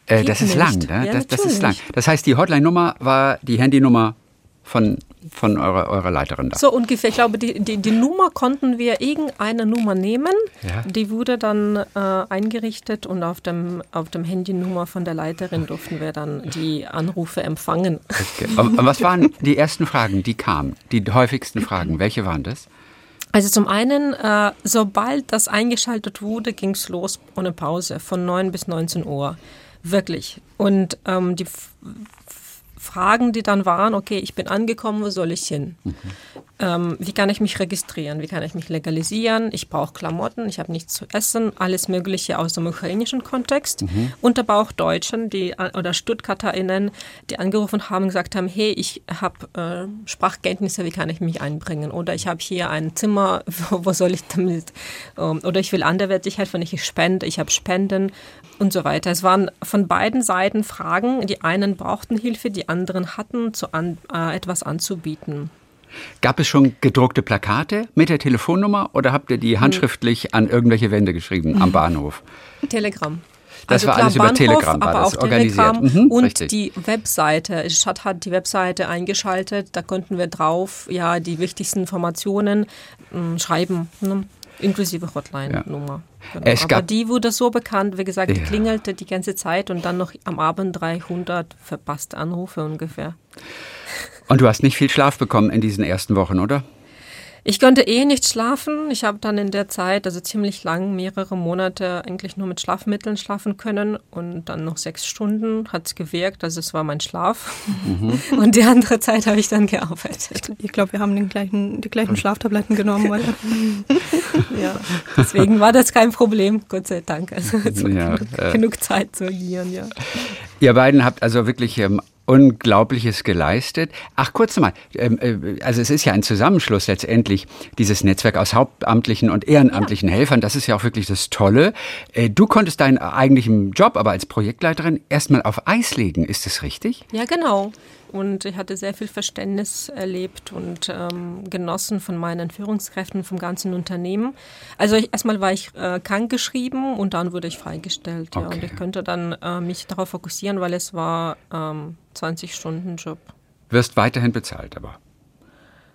äh, das ist nicht. lang. Ne? Ja, das, das, ist lang. Das heißt, die Hotline-Nummer war die Handynummer von, von eurer, eurer Leiterin da. So ungefähr. Ich glaube, die, die, die Nummer konnten wir irgendeine Nummer nehmen. Ja. Die wurde dann äh, eingerichtet und auf dem, auf dem Handynummer von der Leiterin durften wir dann die Anrufe empfangen. Okay. was waren die ersten Fragen, die kamen? Die häufigsten Fragen, welche waren das? Also zum einen, äh, sobald das eingeschaltet wurde, ging es los ohne Pause von 9 bis 19 Uhr. Wirklich. Und ähm, die Fragen, die dann waren, okay, ich bin angekommen, wo soll ich hin? Mhm. Ähm, wie kann ich mich registrieren? Wie kann ich mich legalisieren? Ich brauche Klamotten, ich habe nichts zu essen, alles Mögliche aus dem ukrainischen Kontext. Mhm. Und aber auch Deutschen, die oder StuttgarterInnen, die angerufen haben, gesagt haben, hey, ich habe äh, Sprachkenntnisse, wie kann ich mich einbringen? Oder ich habe hier ein Zimmer, wo, wo soll ich damit? Ähm, oder ich will Anderwertigkeit, wenn ich spende, ich habe Spenden und so weiter. Es waren von beiden Seiten Fragen. Die einen brauchten Hilfe, die anderen hatten zu an, äh, etwas anzubieten. Gab es schon gedruckte Plakate mit der Telefonnummer oder habt ihr die handschriftlich an irgendwelche Wände geschrieben am Bahnhof? Telegram. Das also war klar, alles über Bahnhof, Telegram, war aber das auch organisiert. Mhm, und richtig. die Webseite. Stadt hat die Webseite eingeschaltet, da konnten wir drauf ja die wichtigsten Informationen mh, schreiben, ne? Inklusive Hotline-Nummer. Genau. Es aber die wurde so bekannt, wie gesagt, die Ja. klingelte die ganze Zeit und dann noch am Abend 300 verpasste Anrufe ungefähr. Und du hast nicht viel Schlaf bekommen in diesen ersten Wochen, oder? Ich konnte eh nicht schlafen. Ich habe dann in der Zeit, also ziemlich lang, mehrere Monate eigentlich nur mit Schlafmitteln schlafen können und dann noch sechs Stunden hat es gewirkt. Also es war mein Schlaf. Und die andere Zeit habe ich dann gearbeitet. Ich glaube, wir haben den gleichen, die gleichen Schlaftabletten genommen. Weil, Ja. Deswegen war das kein Problem, Gott sei Dank. Also Ja, genug, äh. genug Zeit zu agieren, ja. Ihr beiden habt also wirklich ähm, Unglaubliches geleistet. Ach, kurz mal, ähm, äh, also es ist ja ein Zusammenschluss letztendlich, dieses Netzwerk aus hauptamtlichen und ehrenamtlichen Helfern. Das ist ja auch wirklich das Tolle. Äh, du konntest deinen eigentlichen Job aber als Projektleiterin erstmal auf Eis legen. Ist das richtig? Ja, genau. Und ich hatte sehr viel Verständnis erlebt und ähm, genossen von meinen Führungskräften vom ganzen Unternehmen. Also ich, erstmal war ich äh, krankgeschrieben und dann wurde ich freigestellt. Ja, und Okay. ich konnte dann äh, mich darauf fokussieren, weil es war ähm, 20 Stunden Job. Wirst weiterhin bezahlt, aber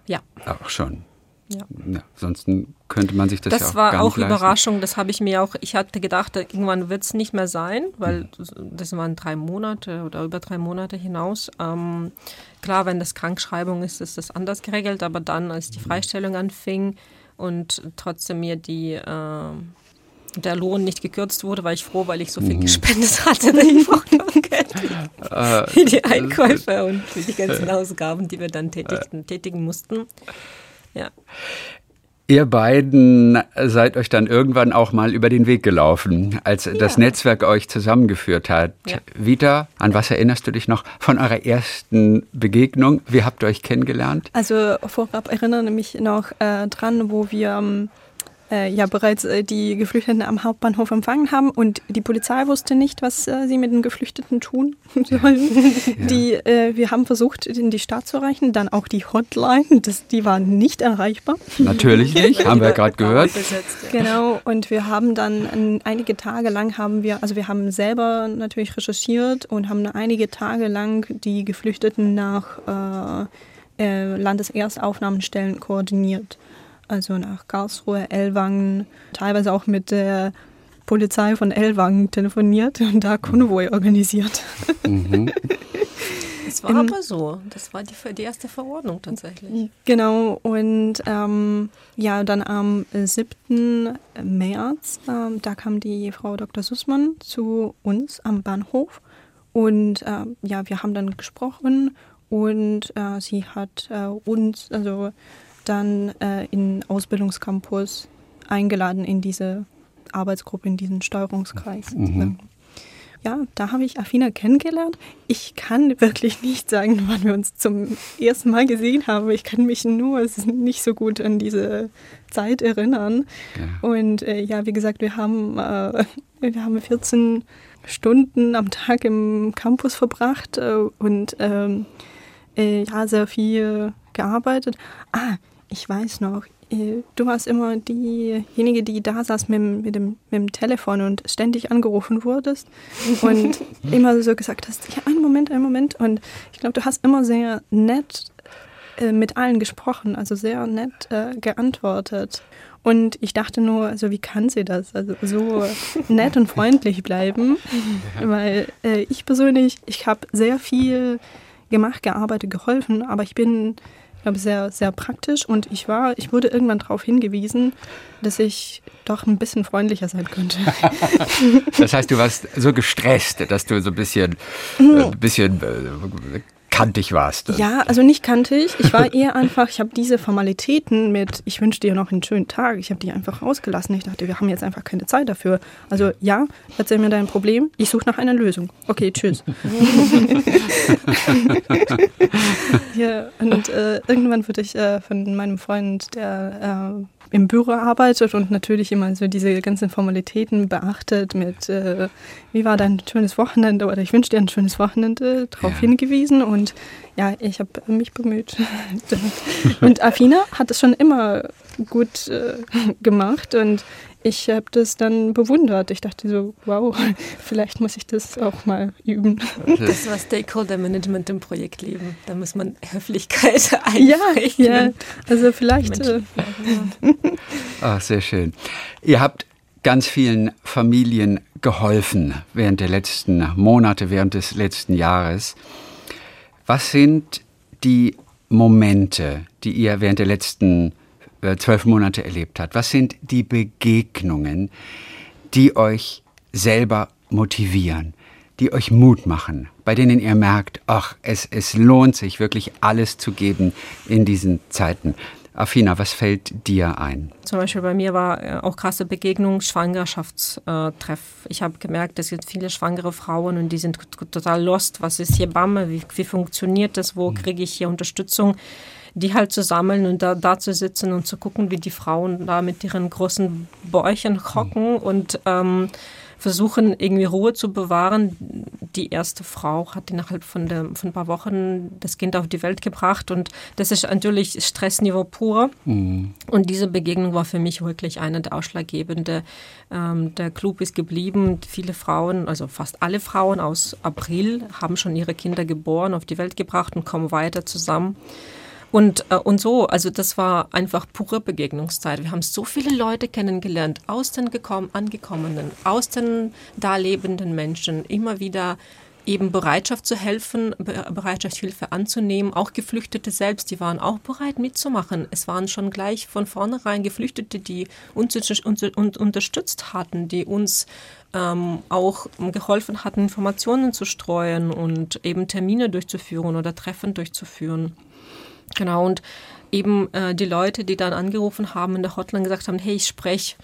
Ja, auch schon. Ja. Ja, sonst könnte man sich das, Das, ja auch war gar auch nicht leisten. Überraschung. Das habe ich mir auch. Ich hatte gedacht, irgendwann wird es nicht mehr sein, weil das waren drei Monate oder über drei Monate hinaus. Ähm, klar, wenn das Krankschreibung ist, ist das anders geregelt. Aber dann, als die Freistellung anfing und trotzdem mir die äh, der Lohn nicht gekürzt wurde, war ich froh, weil ich so viel gespendet hatte. Ich brauchte auch Geld für, für die Einkäufe und für die ganzen Ausgaben, die wir dann tätigten, tätigen mussten. Ja. Ihr beiden seid euch dann irgendwann auch mal über den Weg gelaufen, als das Netzwerk euch zusammengeführt hat. Ja. Vita, an was erinnerst du dich noch von eurer ersten Begegnung? Wie habt ihr euch kennengelernt? also vorab erinnere ich mich noch äh, dran, wo wir ähm, äh, ja bereits äh, die Geflüchteten am Hauptbahnhof empfangen haben und die Polizei wusste nicht, was äh, sie mit den Geflüchteten tun sollen. Die, äh, wir haben versucht, in die Stadt zu erreichen, dann auch die Hotline, das, die war nicht erreichbar. Natürlich nicht, haben wir gerade gehört. Ja. Genau, und wir haben dann ein, einige Tage lang haben wir, also wir haben selber natürlich recherchiert und haben einige Tage lang die Geflüchteten nach äh, äh, Landeserstaufnahmestellen koordiniert. Also nach Karlsruhe, Ellwangen, teilweise auch mit der Polizei von Ellwangen telefoniert und da Konvoi organisiert. Das war aber so. Das war die, die erste Verordnung tatsächlich. Genau, und ähm, ja, dann am 7. März, ähm, da kam die Frau Dr. Sussmann zu uns am Bahnhof und ähm, ja, wir haben dann gesprochen und äh, sie hat äh, uns also dann äh, in Ausbildungscampus eingeladen in diese Arbeitsgruppe, in diesen Steuerungskreis. Ja, da habe ich Afina kennengelernt. Ich kann wirklich nicht sagen, wann wir uns zum ersten Mal gesehen haben. Ich kann mich nur nicht so gut an diese Zeit erinnern. Ja. Und äh, ja, wie gesagt, wir haben, äh, wir haben 14 Stunden am Tag im Campus verbracht äh, und ähm, äh, ja, sehr viel gearbeitet. Ah, ich weiß noch, äh, du warst immer diejenige, die da saß mit, dem- mit, dem, mit dem Telefon und ständig angerufen wurdest und immer so gesagt hast, ja, einen Moment, einen Moment. Und ich glaube, du hast immer sehr nett äh, mit allen gesprochen, also sehr nett äh, geantwortet. Und ich dachte nur, also wie kann sie das? Also so nett und freundlich bleiben. Weil äh, ich persönlich, ich habe sehr viel gemacht, gearbeitet, geholfen, aber ich bin, glaube sehr, sehr praktisch und ich war, ich wurde irgendwann darauf hingewiesen, dass ich doch ein bisschen freundlicher sein könnte. Das heißt, du warst so gestresst, dass du so ein bisschen, äh, bisschen äh, kantig warst. Ja, also nicht kantig. Ich war eher einfach, ich habe diese Formalitäten mit, ich wünsche dir noch einen schönen Tag, ich habe die einfach rausgelassen. Ich dachte, wir haben jetzt einfach keine Zeit dafür. Also ja, erzähl mir dein Problem, ich suche nach einer Lösung. Okay, tschüss. ja, und äh, irgendwann wurde ich äh, von meinem Freund, der äh, im Büro arbeitet und natürlich immer so diese ganzen Formalitäten beachtet mit, äh, wie war dein schönes Wochenende oder ich wünsche dir ein schönes Wochenende, darauf Ja. hingewiesen und ja, ich habe mich bemüht. und Afina hat es schon immer gut äh, gemacht und ich habe das dann bewundert. Ich dachte so, wow, vielleicht muss ich das auch mal üben. Das war Stakeholder Management im Projektleben. Da muss man Höflichkeit einbringen. Ja, ja also vielleicht. Äh, Ach, sehr schön. Ihr habt ganz vielen Familien geholfen während der letzten Monate, während des letzten Jahres. Was sind die Momente, die ihr während der letzten äh, zwölf Monate erlebt habt? Was sind die Begegnungen, die euch selber motivieren, die euch Mut machen, bei denen ihr merkt, ach, es, es lohnt sich wirklich alles zu geben in diesen Zeiten? Afina, was fällt dir ein? Zum Beispiel bei mir war äh, auch krasse Begegnung, Schwangerschaftstreff. Ich habe gemerkt, es gibt viele schwangere Frauen und die sind total lost. Was ist hier BAMME? Wie, wie funktioniert das? Wo mhm. kriege ich hier Unterstützung? Die halt zu sammeln und da, da zu sitzen und zu gucken, wie die Frauen da mit ihren großen Bäuchen hocken mhm. und ähm, versuchen, irgendwie Ruhe zu bewahren. Die erste Frau hat innerhalb von, der, von ein paar Wochen das Kind auf die Welt gebracht und das ist natürlich Stressniveau pur. Mhm. Und diese Begegnung war für mich wirklich eine der ausschlaggebenden. Ähm, der Club ist geblieben. Viele Frauen, also fast alle Frauen aus April, haben schon ihre Kinder geboren, auf die Welt gebracht und kommen weiter zusammen. Und, äh, und so, also das war einfach pure Begegnungszeit. Wir haben so viele Leute kennengelernt, aus den gekommen, angekommenen, aus den da lebenden Menschen, immer wieder eben Bereitschaft zu helfen, Bereitschaft Hilfe anzunehmen. Auch Geflüchtete selbst, die waren auch bereit mitzumachen. Es waren schon gleich von vornherein Geflüchtete, die uns unterstützt hatten, die uns ähm, auch geholfen hatten, Informationen zu streuen und eben Termine durchzuführen oder Treffen durchzuführen. Genau, und eben äh, die Leute, die dann angerufen haben in der Hotline gesagt haben, hey, ich spreche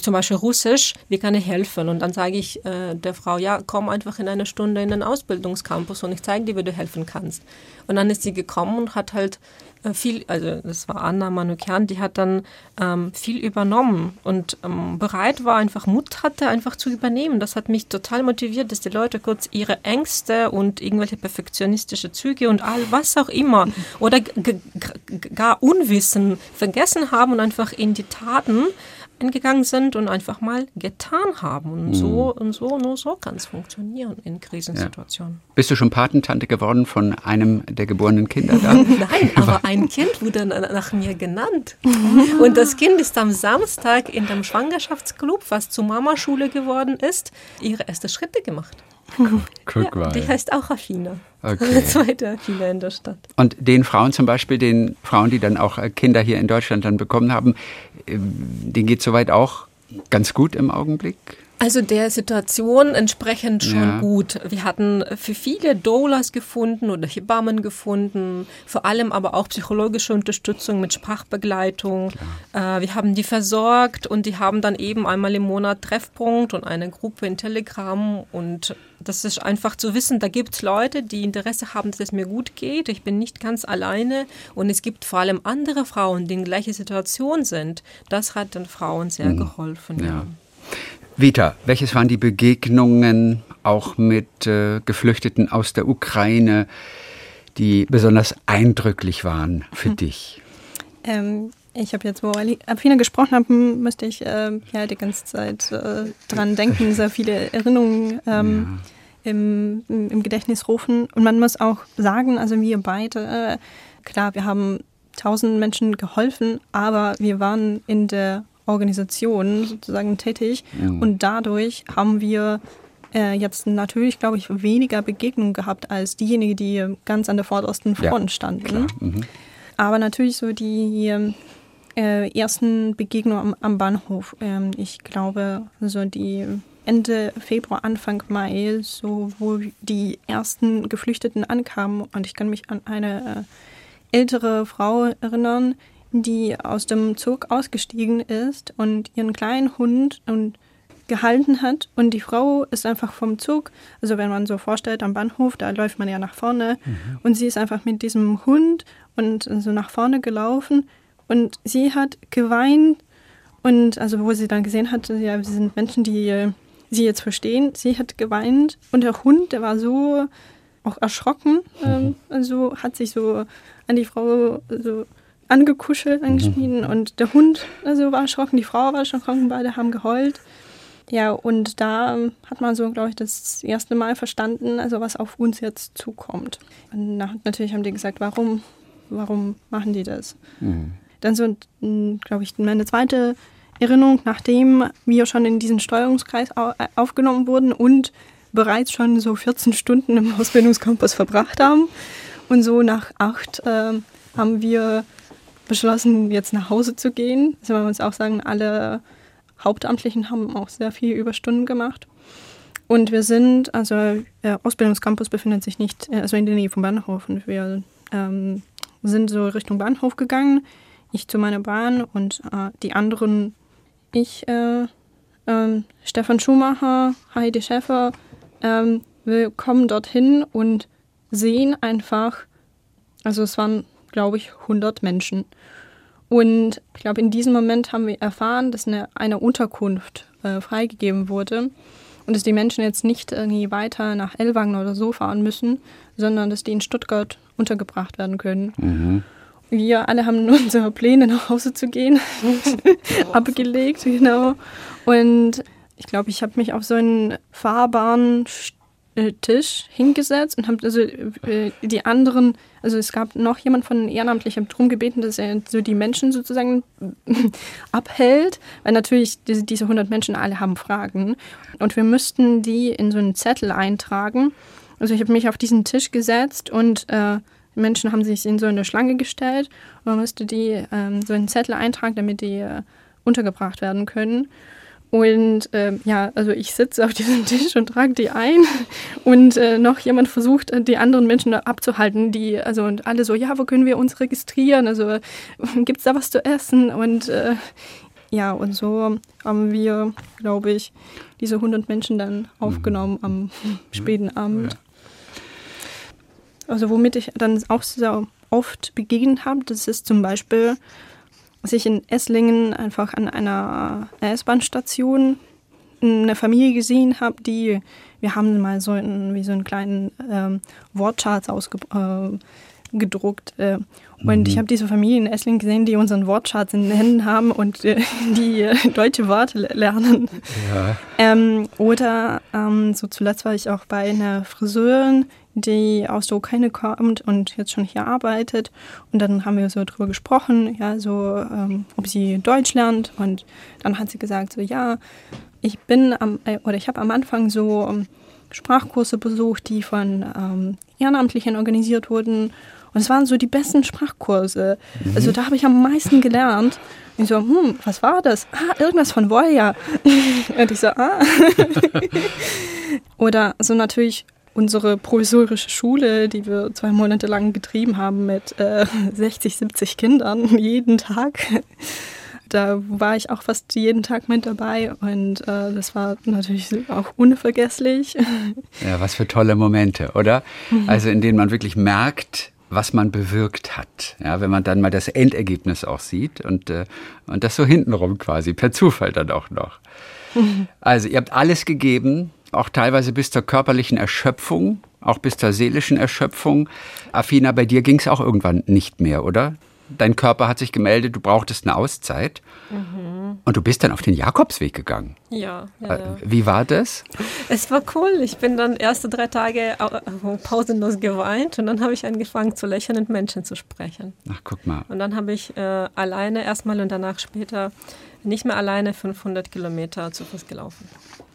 zum Beispiel Russisch, wie kann ich helfen? Und dann sage ich äh, der Frau, ja, komm einfach in eine Stunde in den Ausbildungscampus und ich zeige dir, wie du helfen kannst. Und dann ist sie gekommen und hat halt äh, viel, also das war Anna Manukian, die hat dann ähm, viel übernommen und ähm, bereit war, einfach Mut hatte, einfach zu übernehmen. Das hat mich total motiviert, dass die Leute kurz ihre Ängste und irgendwelche perfektionistische Züge und all was auch immer oder gar Unwissen vergessen haben und einfach in die Taten eingegangen sind und einfach mal getan haben. Und mhm. so und so, nur so kann es funktionieren in Krisensituationen. Ja. Bist du schon Patentante geworden von einem der geborenen Kinder da? Nein, aber ein Kind wurde nach mir genannt. Und das Kind ist am Samstag in dem Schwangerschaftsclub, was zur Mamaschule geworden ist, ihre ersten Schritte gemacht. Guck ja, die heißt auch Affina. Okay. Eine zweite Affina in der Stadt. Und den Frauen zum Beispiel, den Frauen, die dann auch äh, Kinder hier in Deutschland dann bekommen haben, ähm, denen geht soweit auch ganz gut im Augenblick? Also der Situation entsprechend schon ja. gut. Wir hatten für viele Doulas gefunden oder Hebammen gefunden, vor allem aber auch psychologische Unterstützung mit Sprachbegleitung. Äh, wir haben die versorgt und die haben dann eben einmal im Monat Treffpunkt und eine Gruppe in Telegram und das ist einfach zu wissen, da gibt es Leute, die Interesse haben, dass es mir gut geht. Ich bin nicht ganz alleine und es gibt vor allem andere Frauen, die in gleicher Situation sind. Das hat den Frauen sehr mhm. geholfen. Ja. ja. Vita, welches waren die Begegnungen auch mit äh, Geflüchteten aus der Ukraine, die besonders eindrücklich waren für mhm. dich? Ähm, ich habe jetzt, wo Alpina gesprochen haben, müsste ich äh, ja die ganze Zeit äh, dran denken, sehr viele Erinnerungen ähm, ja. im, im, Gedächtnis rufen. Und man muss auch sagen, also wir beide, äh, klar, wir haben tausend Menschen geholfen, aber wir waren in der Organisation sozusagen tätig. Ja. Und dadurch haben wir äh, jetzt natürlich, glaube ich, weniger Begegnungen gehabt als diejenigen, die ganz an der vordersten Front ja, standen. Mhm. Aber natürlich so die äh, ersten Begegnungen am, am Bahnhof. Ähm, ich glaube, so die Ende Februar, Anfang Mai, so wo die ersten Geflüchteten ankamen. Und ich kann mich an eine äh, ältere Frau erinnern, die aus dem Zug ausgestiegen ist und ihren kleinen Hund und gehalten hat. Und die Frau ist einfach vom Zug, also wenn man so vorstellt, am Bahnhof, da läuft man ja nach vorne. Mhm. Und sie ist einfach mit diesem Hund und so nach vorne gelaufen. Und sie hat geweint. Und also, wo sie dann gesehen hat, ja, sie sind Menschen, die sie jetzt verstehen. Sie hat geweint. Und der Hund, der war so auch erschrocken. Ähm, also hat sich so an die Frau so angekuschelt, angeschmieden und der Hund also war erschrocken, die Frau war erschrocken, beide haben geheult. Ja, und da hat man so, glaube ich, das erste Mal verstanden, also was auf uns jetzt zukommt. Und natürlich haben die gesagt, warum, warum machen die das? Mhm. Dann so, glaube ich, meine zweite Erinnerung, nachdem wir schon in diesen Steuerungskreis äh, aufgenommen wurden und bereits schon so 14 Stunden im Ausbildungscampus verbracht haben. Und so nach acht äh, haben wir beschlossen, jetzt nach Hause zu gehen. Also man muss auch sagen, alle Hauptamtlichen haben auch sehr viel Überstunden gemacht. Und wir sind, also der Ausbildungscampus befindet sich nicht, äh, also in der Nähe vom Bahnhof. Und wir ähm, sind so Richtung Bahnhof gegangen. Ich zu meiner Bahn und äh, die anderen, ich, äh, ähm, Stefan Schumacher, Heidi Schäfer, ähm, wir kommen dorthin und sehen einfach, also es waren, glaube ich, 100 Menschen. Und ich glaube, in diesem Moment haben wir erfahren, dass eine, eine Unterkunft äh, freigegeben wurde und dass die Menschen jetzt nicht irgendwie weiter nach Ellwangen oder so fahren müssen, sondern dass die in Stuttgart untergebracht werden können. Mhm. Wir alle haben unsere Pläne, nach Hause zu gehen, abgelegt, genau. Und ich glaube, ich habe mich auf so einen fahrbaren Tisch hingesetzt und habe also äh, die anderen, also es gab noch jemand von Ehrenamtlich, ich habe darum gebeten, dass er so die Menschen sozusagen abhält, weil natürlich diese, diese 100 Menschen alle haben Fragen und wir müssten die in so einen Zettel eintragen. Also ich habe mich auf diesen Tisch gesetzt und äh, Menschen haben sich in so eine Schlange gestellt und man müsste die ähm, so einen Zettel eintragen, damit die äh, untergebracht werden können. Und ähm, ja, also ich sitze auf diesem Tisch und trage die ein und äh, noch jemand versucht, äh, die anderen Menschen abzuhalten, die, also und alle so, ja, wo können wir uns registrieren? Also gibt es da was zu essen? Und äh, ja, und so haben wir, glaube ich, diese 100 Menschen dann aufgenommen am späten Abend. Also womit ich dann auch sehr oft begegnet habe, das ist zum Beispiel dass ich in Esslingen einfach an einer S-Bahn-Station eine Familie gesehen habe, die, wir haben mal so einen, wie so einen kleinen ähm, Wortschatz ausgedruckt. Äh, äh, und Mhm. ich habe diese Familie in Esslingen gesehen, die unseren Wortschatz in den Händen haben und äh, die äh, deutsche Worte le- lernen. Ja. Ähm, oder ähm, so zuletzt war ich auch bei einer Friseurin, die aus der Ukraine kommt und jetzt schon hier arbeitet. Und dann haben wir so drüber gesprochen, ja, so, ähm, ob sie Deutsch lernt. Und dann hat sie gesagt, so, ja, ich bin am, äh, oder ich habe am Anfang so ähm, Sprachkurse besucht, die von ähm, Ehrenamtlichen organisiert wurden. Und es waren so die besten Sprachkurse. Also da habe ich am meisten gelernt. Und ich so, hm, was war das? Ah, irgendwas von Volja. Und ich so, ah. Oder so natürlich unsere provisorische Schule, die wir zwei Monate lang betrieben haben mit äh, 60, 70 Kindern jeden Tag. Da war ich auch fast jeden Tag mit dabei und äh, das war natürlich auch unvergesslich. Ja, was für tolle Momente, oder? Mhm. Also in denen man wirklich merkt, was man bewirkt hat. Ja, wenn man dann mal das Endergebnis auch sieht und, äh, und das so hintenrum quasi, per Zufall dann auch noch. Mhm. Also ihr habt alles gegeben, auch teilweise bis zur körperlichen Erschöpfung, auch bis zur seelischen Erschöpfung. Afina, bei dir ging es auch irgendwann nicht mehr, oder? Dein Körper hat sich gemeldet, du brauchtest eine Auszeit. Und du bist dann auf den Jakobsweg gegangen. Ja, ja, Äh, ja. Wie war das? Es war cool. Ich bin dann erste drei Tage au- pausenlos geweint und dann habe ich angefangen zu lächeln und Menschen zu sprechen. Ach, guck mal. Und dann habe ich äh, alleine erstmal und danach später nicht mehr alleine 500 Kilometer zu Fuß gelaufen.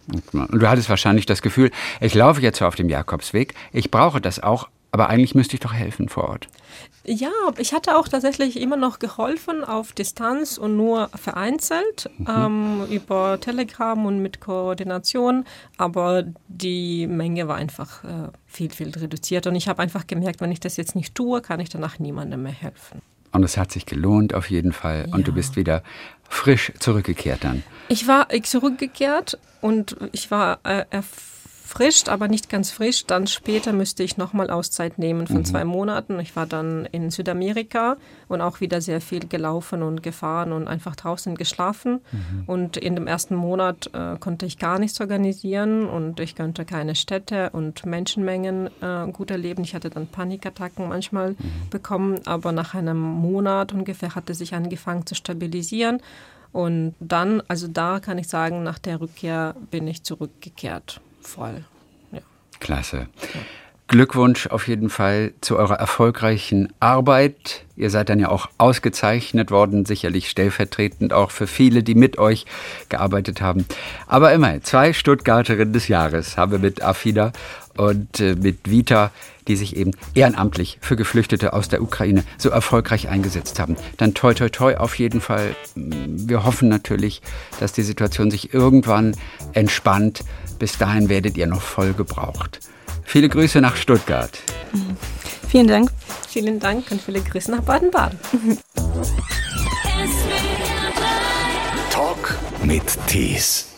Und du hattest wahrscheinlich das Gefühl, ich laufe jetzt auf dem Jakobsweg, ich brauche das auch, aber eigentlich müsste ich doch helfen vor Ort. Ja, ich hatte auch tatsächlich immer noch geholfen auf Distanz und nur vereinzelt ähm, über Telegram und mit Koordination, aber die Menge war einfach äh, viel, viel reduziert und ich habe einfach gemerkt, wenn ich das jetzt nicht tue, kann ich danach niemandem mehr helfen. Und es hat sich gelohnt auf jeden Fall. Und du Ja. bist wieder frisch zurückgekehrt dann. Ich war zurückgekehrt und ich war äh, frisch, aber nicht ganz frisch. Dann später müsste ich nochmal Auszeit nehmen von mhm. zwei Monaten. Ich war dann in Südamerika und auch wieder sehr viel gelaufen und gefahren und einfach draußen geschlafen. Mhm. Und in dem ersten Monat äh, konnte ich gar nichts organisieren und ich konnte keine Städte und Menschenmengen äh, gut erleben. Ich hatte dann Panikattacken manchmal mhm. bekommen, aber nach einem Monat ungefähr hatte sich angefangen zu stabilisieren. Und dann, also da kann ich sagen, nach der Rückkehr bin ich zurückgekehrt voll. Ja. Klasse. Ja. Glückwunsch auf jeden Fall zu eurer erfolgreichen Arbeit. Ihr seid dann ja auch ausgezeichnet worden, sicherlich stellvertretend auch für viele, die mit euch gearbeitet haben. Aber immerhin, zwei Stuttgarterinnen des Jahres haben wir mit Afida und äh, mit Vita, die sich eben ehrenamtlich für Geflüchtete aus der Ukraine so erfolgreich eingesetzt haben. Dann toi toi toi auf jeden Fall. Wir hoffen natürlich, dass die Situation sich irgendwann entspannt bis dahin werdet ihr noch voll gebraucht. Viele Grüße nach Stuttgart. Vielen Dank. Vielen Dank und viele Grüße nach Baden-Baden. Talk mit Tees.